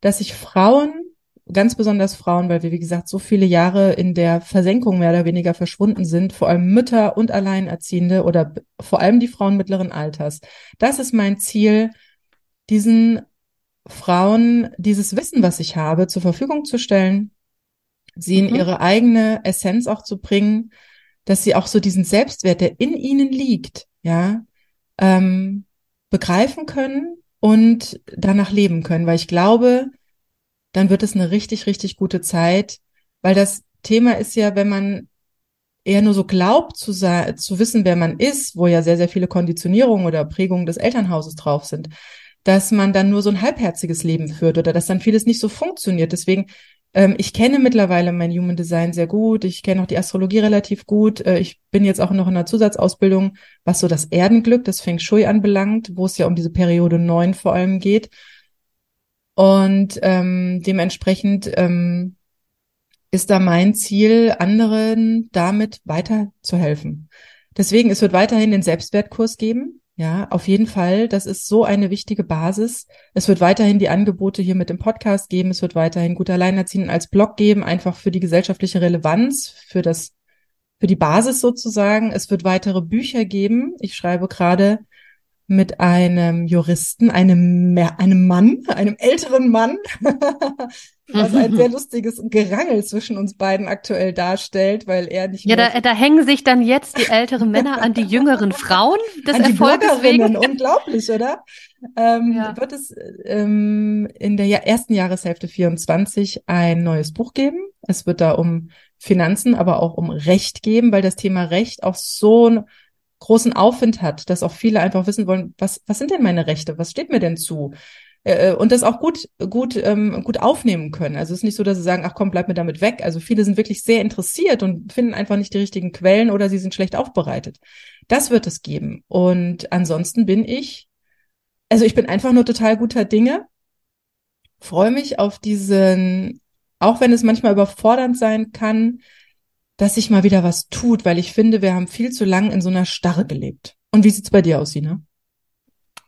dass ich Frauen ganz besonders Frauen, weil wir, wie gesagt, so viele Jahre in der Versenkung mehr oder weniger verschwunden sind, vor allem Mütter und Alleinerziehende oder vor allem die Frauen mittleren Alters. Das ist mein Ziel, diesen Frauen dieses Wissen, was ich habe, zur Verfügung zu stellen, sie in mhm. ihre eigene Essenz auch zu bringen, dass sie auch so diesen Selbstwert, der in ihnen liegt, ja, ähm, begreifen können und danach leben können, weil ich glaube, dann wird es eine richtig, richtig gute Zeit, weil das Thema ist ja, wenn man eher nur so glaubt zu, zu wissen, wer man ist, wo ja sehr, sehr viele Konditionierungen oder Prägungen des Elternhauses drauf sind, dass man dann nur so ein halbherziges Leben führt oder dass dann vieles nicht so funktioniert. Deswegen, ähm, ich kenne mittlerweile mein Human Design sehr gut, ich kenne auch die Astrologie relativ gut, äh, ich bin jetzt auch noch in einer Zusatzausbildung, was so das Erdenglück, das Feng Shui anbelangt, wo es ja um diese Periode neun vor allem geht. Und ähm, dementsprechend ähm, ist da mein Ziel, anderen damit weiterzuhelfen. Deswegen, es wird weiterhin den Selbstwertkurs geben. Ja, auf jeden Fall. Das ist so eine wichtige Basis. Es wird weiterhin die Angebote hier mit dem Podcast geben. Es wird weiterhin gut Alleinerziehenden als Blog geben, einfach für die gesellschaftliche Relevanz, für das, für die Basis sozusagen. Es wird weitere Bücher geben. Ich schreibe gerade mit einem Juristen, einem, einem Mann, einem älteren Mann, was ein sehr lustiges Gerangel zwischen uns beiden aktuell darstellt, weil er nicht Ja, da, da hängen sich dann jetzt die älteren Männer an die jüngeren Frauen des an Erfolges wegen. Unglaublich, oder? Ähm, ja. Wird es ähm, in der ersten Jahreshälfte 24 ein neues Buch geben? Es wird da um Finanzen, aber auch um Recht geben, weil das Thema Recht auch so großen Aufwind hat, dass auch viele einfach wissen wollen, was, was sind denn meine Rechte? Was steht mir denn zu? Äh, und das auch gut, gut, ähm, gut aufnehmen können. Also es ist nicht so, dass sie sagen, ach komm, bleib mir damit weg. Also viele sind wirklich sehr interessiert und finden einfach nicht die richtigen Quellen oder sie sind schlecht aufbereitet. Das wird es geben. Und ansonsten bin ich, also ich bin einfach nur total guter Dinge, freue mich auf diesen, auch wenn es manchmal überfordernd sein kann, dass sich mal wieder was tut, weil ich finde, wir haben viel zu lange in so einer Starre gelebt. Und wie sieht's bei dir aus, Sina?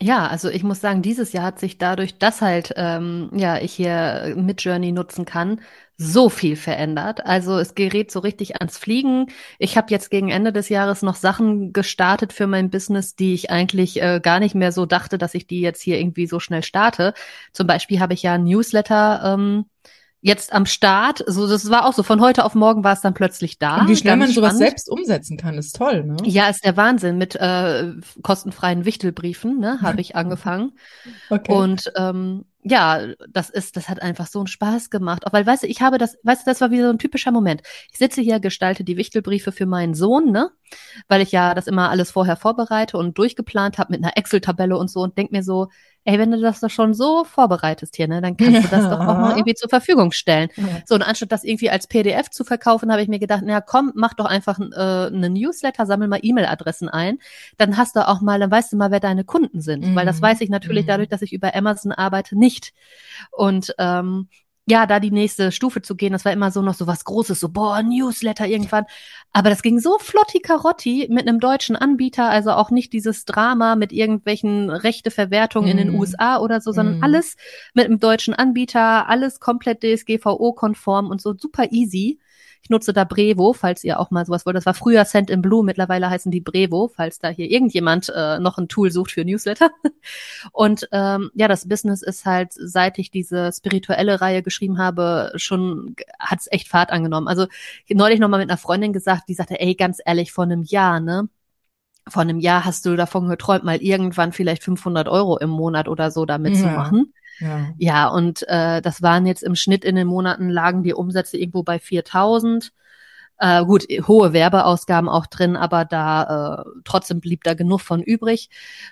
Ja, also ich muss sagen, dieses Jahr hat sich dadurch, dass halt ähm, ja ich hier Midjourney nutzen kann, so viel verändert. Also es gerät so richtig ans Fliegen. Ich habe jetzt gegen Ende des Jahres noch Sachen gestartet für mein Business, die ich eigentlich äh, gar nicht mehr so dachte, dass ich die jetzt hier irgendwie so schnell starte. Zum Beispiel habe ich ja ein Newsletter ähm, jetzt am Start. So, das war auch so. Von heute auf morgen war es dann plötzlich da. Und wie schnell man sowas selbst umsetzen kann, ist toll, ne? Ja, ist der Wahnsinn. Mit äh, kostenfreien Wichtelbriefen, ne, habe ich angefangen. okay. Und ähm, ja, das ist, das hat einfach so einen Spaß gemacht. Auch weil, weißt du, ich habe das, weißt du, das war wieder so ein typischer Moment. Ich sitze hier, gestalte die Wichtelbriefe für meinen Sohn, ne? Weil ich ja das immer alles vorher vorbereite und durchgeplant habe mit einer Excel-Tabelle und so und denk mir so, ey, wenn du das doch schon so vorbereitest hier, ne, dann kannst du das doch auch mal irgendwie zur Verfügung stellen. Ja. So, und anstatt das irgendwie als PDF zu verkaufen, habe ich mir gedacht, na komm, mach doch einfach äh, eine Newsletter, sammel mal E-Mail-Adressen ein. Dann hast du auch mal, dann weißt du mal, wer deine Kunden sind. Mhm. Weil das mhm. weiß ich natürlich mhm. dadurch, dass ich über Amazon arbeite, nicht. Und ähm, ja, da die nächste Stufe zu gehen, das war immer so noch so was Großes, so boah, Newsletter irgendwann. Aber das ging so flotti Karotti mit einem deutschen Anbieter, also auch nicht dieses Drama mit irgendwelchen Rechteverwertungen mm. in den mhm. USA oder so, sondern mm. alles mit einem deutschen Anbieter, alles komplett DSGVO-konform und so super easy. Ich nutze da Brevo, falls ihr auch mal sowas wollt. Das war früher Send in Blue, mittlerweile heißen die Brevo, falls da hier irgendjemand äh, noch ein Tool sucht für Newsletter. Und ähm, ja, das Business ist halt, seit ich diese spirituelle Reihe geschrieben habe, schon hat es echt Fahrt angenommen. Also neulich nochmal mit einer Freundin gesagt, die sagte, ey, ganz ehrlich, vor einem Jahr, ne? vor einem Jahr hast du davon geträumt, mal irgendwann vielleicht 500 Euro im Monat oder so damit ja. zu machen. Ja, ja und äh, das waren jetzt im Schnitt in den Monaten lagen die Umsätze irgendwo bei 4000. Äh, gut, hohe Werbeausgaben auch drin, aber da äh, trotzdem blieb da genug von übrig.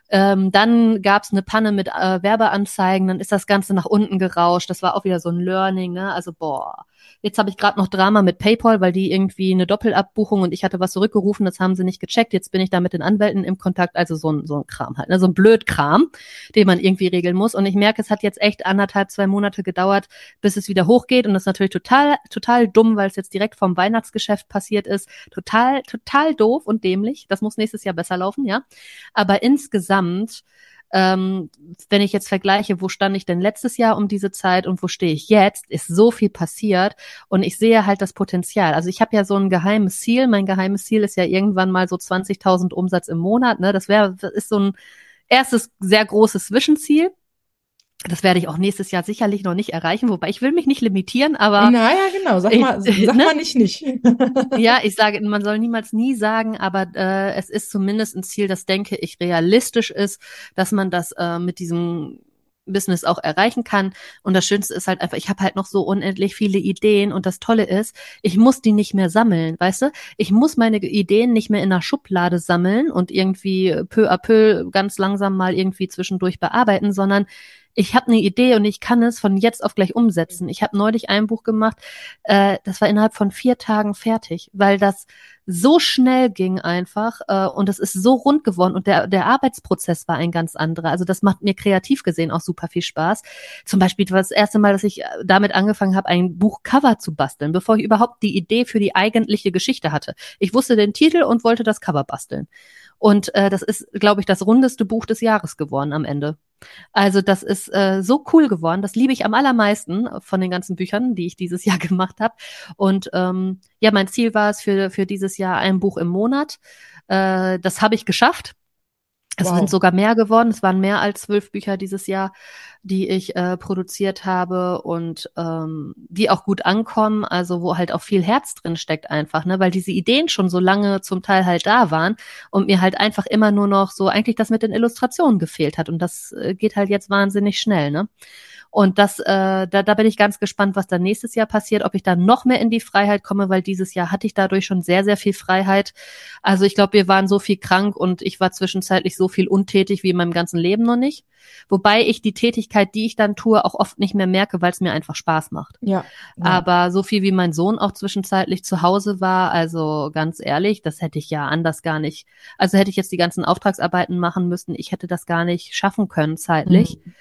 Ähm, dann gab es eine Panne mit äh, Werbeanzeigen, dann ist das Ganze nach unten gerauscht. Das war auch wieder so ein Learning, ne? Also boah, Jetzt habe ich gerade noch Drama mit PayPal, weil die irgendwie eine Doppelabbuchung und ich hatte was zurückgerufen, das haben sie nicht gecheckt. Jetzt bin ich da mit den Anwälten im Kontakt, also so ein, so ein Kram halt, ne? so ein Blödkram, den man irgendwie regeln muss. Und ich merke, es hat jetzt echt anderthalb, zwei Monate gedauert, bis es wieder hochgeht. Und das ist natürlich total, total dumm, weil es jetzt direkt vom Weihnachtsgeschäft passiert ist. Total, total doof und dämlich. Das muss nächstes Jahr besser laufen, ja. Aber insgesamt ähm, wenn ich jetzt vergleiche, wo stand ich denn letztes Jahr um diese Zeit und wo stehe ich jetzt, ist so viel passiert und ich sehe halt das Potenzial. Also ich habe ja so ein geheimes Ziel. Mein geheimes Ziel ist ja irgendwann mal so 20.000 Umsatz im Monat. Ne? Das wäre, das ist so ein erstes sehr großes Zwischenziel. Das werde ich auch nächstes Jahr sicherlich noch nicht erreichen, wobei ich will mich nicht limitieren, aber. Naja, genau, sag mal, ich, sag ne? mal nicht nicht. ja, ich sage, man soll niemals nie sagen, aber äh, es ist zumindest ein Ziel, das denke ich realistisch ist, dass man das äh, mit diesem Business auch erreichen kann. Und das Schönste ist halt einfach, ich habe halt noch so unendlich viele Ideen und das Tolle ist, ich muss die nicht mehr sammeln, weißt du? Ich muss meine Ideen nicht mehr in einer Schublade sammeln und irgendwie peu à peu ganz langsam mal irgendwie zwischendurch bearbeiten, sondern ich habe eine Idee und ich kann es von jetzt auf gleich umsetzen. Ich habe neulich ein Buch gemacht, äh, das war innerhalb von vier Tagen fertig, weil das so schnell ging einfach äh, und es ist so rund geworden und der, der Arbeitsprozess war ein ganz anderer. Also das macht mir kreativ gesehen auch super viel Spaß. Zum Beispiel war das erste Mal, dass ich äh, damit angefangen habe, ein Buchcover zu basteln, bevor ich überhaupt die Idee für die eigentliche Geschichte hatte. Ich wusste den Titel und wollte das Cover basteln. Und äh, das ist, glaube ich, das rundeste Buch des Jahres geworden am Ende. Also das ist äh, so cool geworden. Das liebe ich am allermeisten von den ganzen Büchern, die ich dieses Jahr gemacht habe. Und ähm, ja, mein Ziel war es für, für dieses Jahr ein Buch im Monat. Äh, das habe ich geschafft. Es wow. sind sogar mehr geworden. Es waren mehr als zwölf Bücher dieses Jahr, die ich äh, produziert habe und ähm, die auch gut ankommen. Also wo halt auch viel Herz drin steckt einfach, ne, weil diese Ideen schon so lange zum Teil halt da waren und mir halt einfach immer nur noch so eigentlich das mit den Illustrationen gefehlt hat und das äh, geht halt jetzt wahnsinnig schnell, ne. Und das, äh, da, da bin ich ganz gespannt, was dann nächstes Jahr passiert, ob ich da noch mehr in die Freiheit komme, weil dieses Jahr hatte ich dadurch schon sehr, sehr viel Freiheit. Also ich glaube, wir waren so viel krank und ich war zwischenzeitlich so viel untätig wie in meinem ganzen Leben noch nicht. Wobei ich die Tätigkeit, die ich dann tue, auch oft nicht mehr merke, weil es mir einfach Spaß macht. Ja, ja. Aber so viel wie mein Sohn auch zwischenzeitlich zu Hause war, also ganz ehrlich, das hätte ich ja anders gar nicht. Also hätte ich jetzt die ganzen Auftragsarbeiten machen müssen, ich hätte das gar nicht schaffen können zeitlich. Mhm.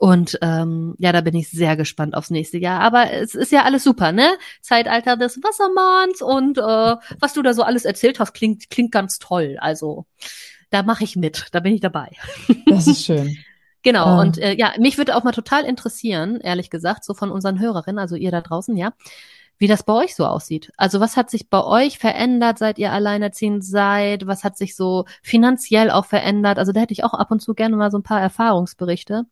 Und ähm, ja, da bin ich sehr gespannt aufs nächste Jahr. Aber es ist ja alles super, ne? Zeitalter des Wassermanns und äh, was du da so alles erzählt hast, klingt, klingt ganz toll. Also da mache ich mit, da bin ich dabei. Das ist schön. genau, ah. und äh, ja, mich würde auch mal total interessieren, ehrlich gesagt, so von unseren Hörerinnen, also ihr da draußen, ja, wie das bei euch so aussieht. Also was hat sich bei euch verändert, seit ihr alleinerziehend seid? Was hat sich so finanziell auch verändert? Also da hätte ich auch ab und zu gerne mal so ein paar Erfahrungsberichte.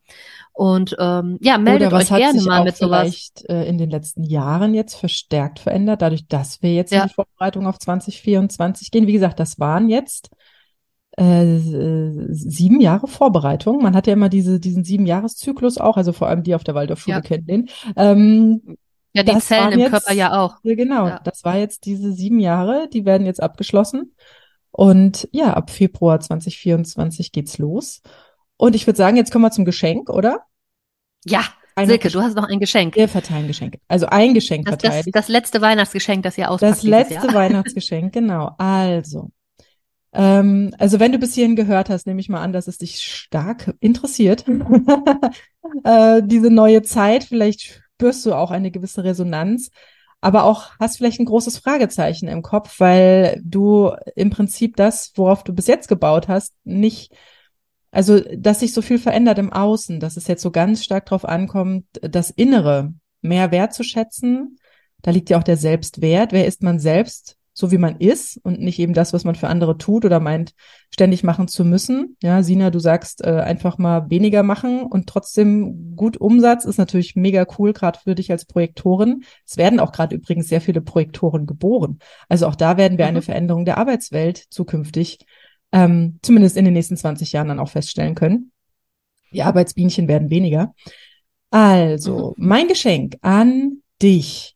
Und ähm, ja, meldet euch gerne mal mit sowas. Vielleicht äh, in den letzten Jahren jetzt verstärkt verändert, dadurch, dass wir jetzt ja. in die Vorbereitung auf 2024 gehen. Wie gesagt, das waren jetzt äh, sieben Jahre Vorbereitung. Man hat ja immer diese, diesen sieben Jahreszyklus auch, also vor allem die auf der Waldorfschule ja. kennen den. Ähm, ja, die Zellen im jetzt, Körper ja auch. Ja, genau. Ja. Das war jetzt diese sieben Jahre, die werden jetzt abgeschlossen. Und ja, ab Februar 2024 geht's los. Und ich würde sagen, jetzt kommen wir zum Geschenk, oder? Ja, ein Silke, du hast noch ein Geschenk. Wir verteilen Geschenke. Also ein Geschenk das, verteilen. Das, das letzte Weihnachtsgeschenk, das ihr auspackt Das letzte Weihnachtsgeschenk, genau. Also, ähm, also wenn du bis hierhin gehört hast, nehme ich mal an, dass es dich stark interessiert. äh, diese neue Zeit, vielleicht spürst du auch eine gewisse Resonanz, aber auch hast vielleicht ein großes Fragezeichen im Kopf, weil du im Prinzip das, worauf du bis jetzt gebaut hast, nicht, also dass sich so viel verändert im Außen, dass es jetzt so ganz stark darauf ankommt, das Innere mehr wertzuschätzen. Da liegt ja auch der Selbstwert. Wer ist man selbst? So wie man ist und nicht eben das, was man für andere tut oder meint, ständig machen zu müssen. Ja, Sina, du sagst äh, einfach mal weniger machen und trotzdem gut Umsatz ist natürlich mega cool, gerade für dich als Projektorin. Es werden auch gerade übrigens sehr viele Projektoren geboren. Also auch da werden wir mhm. eine Veränderung der Arbeitswelt zukünftig, ähm, zumindest in den nächsten 20 Jahren dann auch feststellen können. Die Arbeitsbienchen werden weniger. Also, mhm. mein Geschenk an dich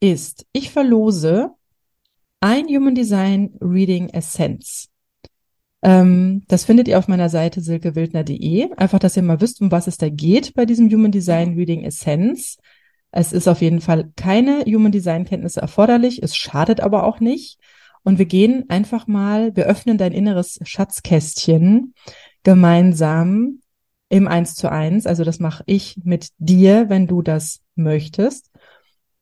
ist, ich verlose ein Human Design Reading Essence. Ähm, das findet ihr auf meiner Seite silkewildner.de. Einfach, dass ihr mal wisst, um was es da geht bei diesem Human Design Reading Essence. Es ist auf jeden Fall keine Human Design Kenntnisse erforderlich. Es schadet aber auch nicht. Und wir gehen einfach mal, wir öffnen dein inneres Schatzkästchen gemeinsam im Eins zu eins. Also das mache ich mit dir, wenn du das möchtest.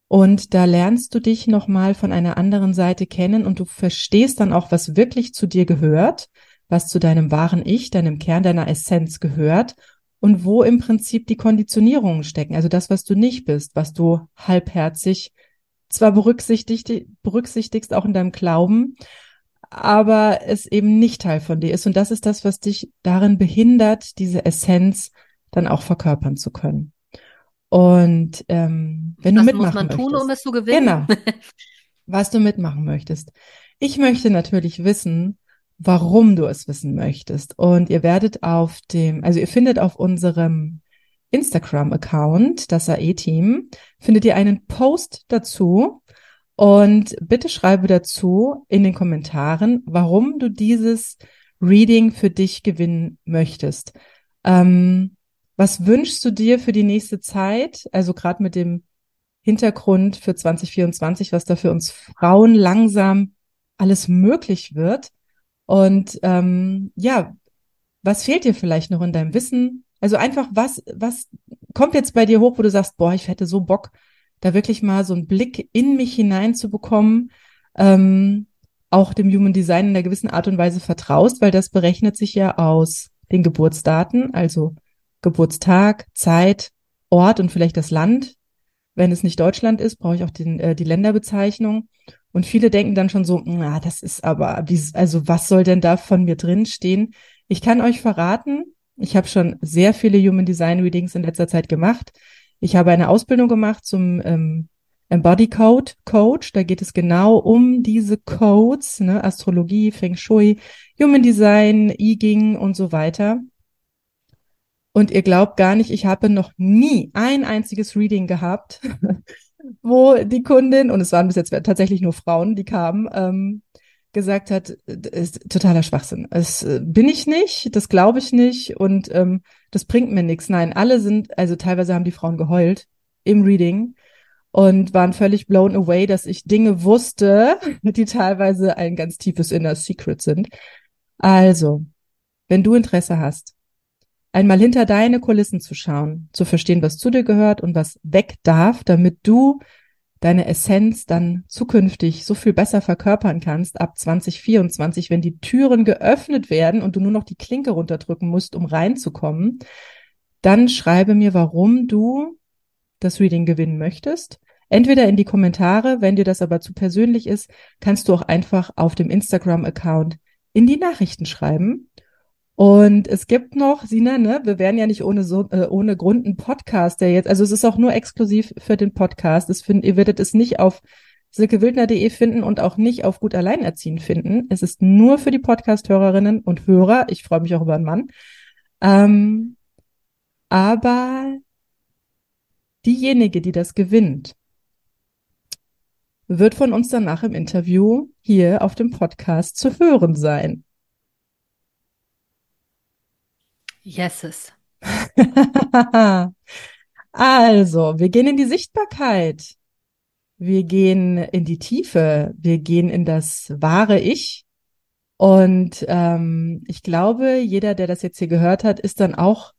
Und da lernst du dich nochmal von einer anderen Seite kennen und du verstehst dann auch, was wirklich zu dir gehört, was zu deinem wahren Ich, deinem Kern, deiner Essenz gehört und wo im Prinzip die Konditionierungen stecken. Also das, was du nicht bist, was du halbherzig zwar berücksichtigt, berücksichtigst auch in deinem Glauben, aber es eben nicht Teil von dir ist. Und das ist das, was dich darin behindert, diese Essenz dann auch verkörpern zu können. Und ähm, wenn Was du mitmachen muss man möchtest, tun, um es zu gewinnen? Genau. was du mitmachen möchtest. Ich möchte natürlich wissen, warum du es wissen möchtest. Und ihr werdet auf dem, also ihr findet auf unserem Instagram-Account, das AE-Team, findet ihr einen Post dazu. Und bitte schreibe dazu in den Kommentaren, warum du dieses Reading für dich gewinnen möchtest. Ähm, was wünschst du dir für die nächste Zeit? Also gerade mit dem Hintergrund für 2024, was da für uns Frauen langsam alles möglich wird. Und ähm, ja, was fehlt dir vielleicht noch in deinem Wissen? Also einfach, was, was kommt jetzt bei dir hoch, wo du sagst, boah, ich hätte so Bock, da wirklich mal so einen Blick in mich hinein zu bekommen, ähm, auch dem Human Design in einer gewissen Art und Weise vertraust, weil das berechnet sich ja aus den Geburtsdaten, also Geburtstag, Zeit, Ort und vielleicht das Land. Wenn es nicht Deutschland ist, brauche ich auch den, äh, die Länderbezeichnung. Und viele denken dann schon so, na, das ist aber, also was soll denn da von mir drin stehen? Ich kann euch verraten, ich habe schon sehr viele Human Design Readings in letzter Zeit gemacht. Ich habe eine Ausbildung gemacht zum ähm, Embody Code Coach. Da geht es genau um diese Codes, ne? Astrologie, Feng Shui, Human Design, I Ging und so weiter. Und ihr glaubt gar nicht, ich habe noch nie ein einziges Reading gehabt, wo die Kundin, und es waren bis jetzt tatsächlich nur Frauen, die kamen, ähm, gesagt hat, ist totaler Schwachsinn. Es äh, bin ich nicht, das glaube ich nicht und ähm, das bringt mir nichts. Nein, alle sind, also teilweise haben die Frauen geheult im Reading und waren völlig blown away, dass ich Dinge wusste, die teilweise ein ganz tiefes Inner Secret sind. Also, wenn du Interesse hast, einmal hinter deine Kulissen zu schauen, zu verstehen, was zu dir gehört und was weg darf, damit du deine Essenz dann zukünftig so viel besser verkörpern kannst ab 2024, wenn die Türen geöffnet werden und du nur noch die Klinke runterdrücken musst, um reinzukommen, dann schreibe mir, warum du das Reading gewinnen möchtest. Entweder in die Kommentare, wenn dir das aber zu persönlich ist, kannst du auch einfach auf dem Instagram-Account in die Nachrichten schreiben. Und es gibt noch, Sina, ne, wir werden ja nicht ohne so, äh, ohne Grund ein Podcast, der jetzt, also es ist auch nur exklusiv für den Podcast. Es find, ihr werdet es nicht auf silkewildner.de finden und auch nicht auf gut alleinerziehen finden. Es ist nur für die Podcast-Hörerinnen und Hörer. Ich freue mich auch über einen Mann. Ähm, aber diejenige, die das gewinnt, wird von uns danach im Interview hier auf dem Podcast zu hören sein. Yeses. also, wir gehen in die Sichtbarkeit. Wir gehen in die Tiefe. Wir gehen in das wahre Ich. Und ähm, ich glaube, jeder, der das jetzt hier gehört hat, ist dann auch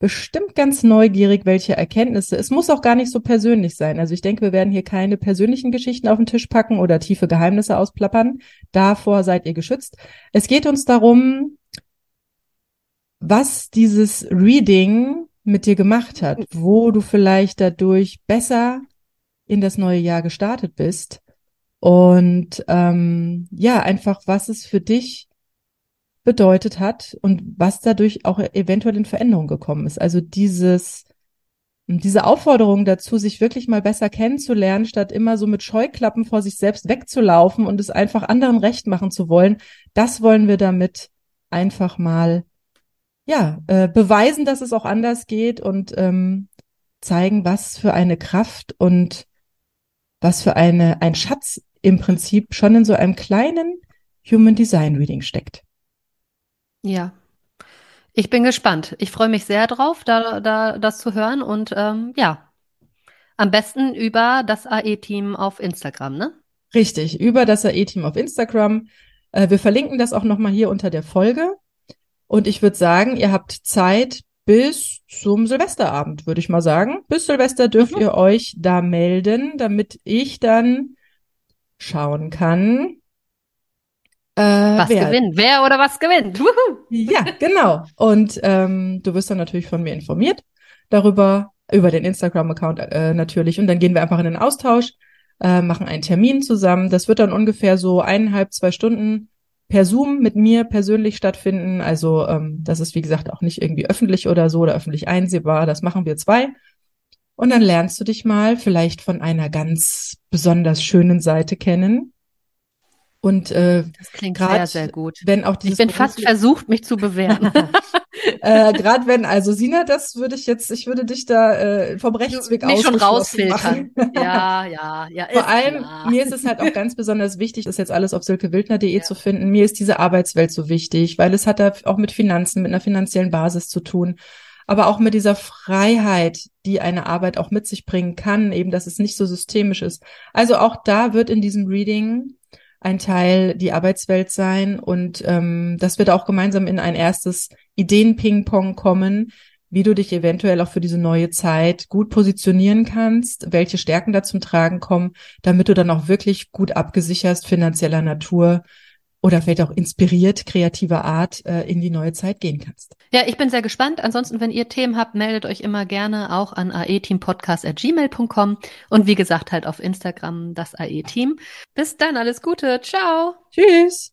bestimmt ganz neugierig, welche Erkenntnisse. Es muss auch gar nicht so persönlich sein. Also ich denke, wir werden hier keine persönlichen Geschichten auf den Tisch packen oder tiefe Geheimnisse ausplappern. Davor seid ihr geschützt. Es geht uns darum, was dieses Reading mit dir gemacht hat, wo du vielleicht dadurch besser in das neue Jahr gestartet bist und ähm, ja, einfach was es für dich bedeutet hat und was dadurch auch eventuell in Veränderung gekommen ist. Also dieses diese Aufforderung dazu, sich wirklich mal besser kennenzulernen, statt immer so mit Scheuklappen vor sich selbst wegzulaufen und es einfach anderen recht machen zu wollen, das wollen wir damit einfach mal ja, äh, beweisen, dass es auch anders geht und ähm, zeigen, was für eine Kraft und was für eine, ein Schatz im Prinzip schon in so einem kleinen Human Design Reading steckt. Ja. Ich bin gespannt. Ich freue mich sehr drauf, da, da das zu hören und ähm, ja, am besten über das AE-Team auf Instagram, ne? Richtig, über das AE-Team auf Instagram. Äh, wir verlinken das auch nochmal hier unter der Folge. Und ich würde sagen, ihr habt Zeit bis zum Silvesterabend, würde ich mal sagen. Bis Silvester dürft mhm. ihr euch da melden, damit ich dann schauen kann. Äh, was wer, gewinnt? Wer oder was gewinnt? Wuhu. Ja, genau. Und ähm, du wirst dann natürlich von mir informiert darüber, über den Instagram-Account äh, natürlich. Und dann gehen wir einfach in den Austausch, äh, machen einen Termin zusammen. Das wird dann ungefähr so eineinhalb, zwei Stunden per Zoom mit mir persönlich stattfinden. Also ähm, das ist, wie gesagt, auch nicht irgendwie öffentlich oder so oder öffentlich einsehbar. Das machen wir zwei. Und dann lernst du dich mal vielleicht von einer ganz besonders schönen Seite kennen. Und äh, das klingt grad, sehr, sehr gut. Wenn auch ich bin fast versucht, mich zu bewerten. äh, Gerade wenn, also Sina, das würde ich jetzt, ich würde dich da äh, vom Rechtsweg aus schon rausfiltern. ja, ja, ja. Vor allem, klar. mir ist es halt auch ganz besonders wichtig, das jetzt alles auf silkewildner.de ja. zu finden. Mir ist diese Arbeitswelt so wichtig, weil es hat da auch mit Finanzen, mit einer finanziellen Basis zu tun. Aber auch mit dieser Freiheit, die eine Arbeit auch mit sich bringen kann, eben, dass es nicht so systemisch ist. Also auch da wird in diesem Reading ein Teil die Arbeitswelt sein und ähm, das wird auch gemeinsam in ein erstes Ideen-Ping-Pong kommen, wie du dich eventuell auch für diese neue Zeit gut positionieren kannst, welche Stärken da zum Tragen kommen, damit du dann auch wirklich gut abgesicherst finanzieller Natur oder vielleicht auch inspiriert, kreativer Art äh, in die neue Zeit gehen kannst. Ja, ich bin sehr gespannt. Ansonsten, wenn ihr Themen habt, meldet euch immer gerne auch an aeteampodcast.gmail.com und wie gesagt halt auf Instagram das AE-Team. Bis dann, alles Gute. Ciao. Tschüss.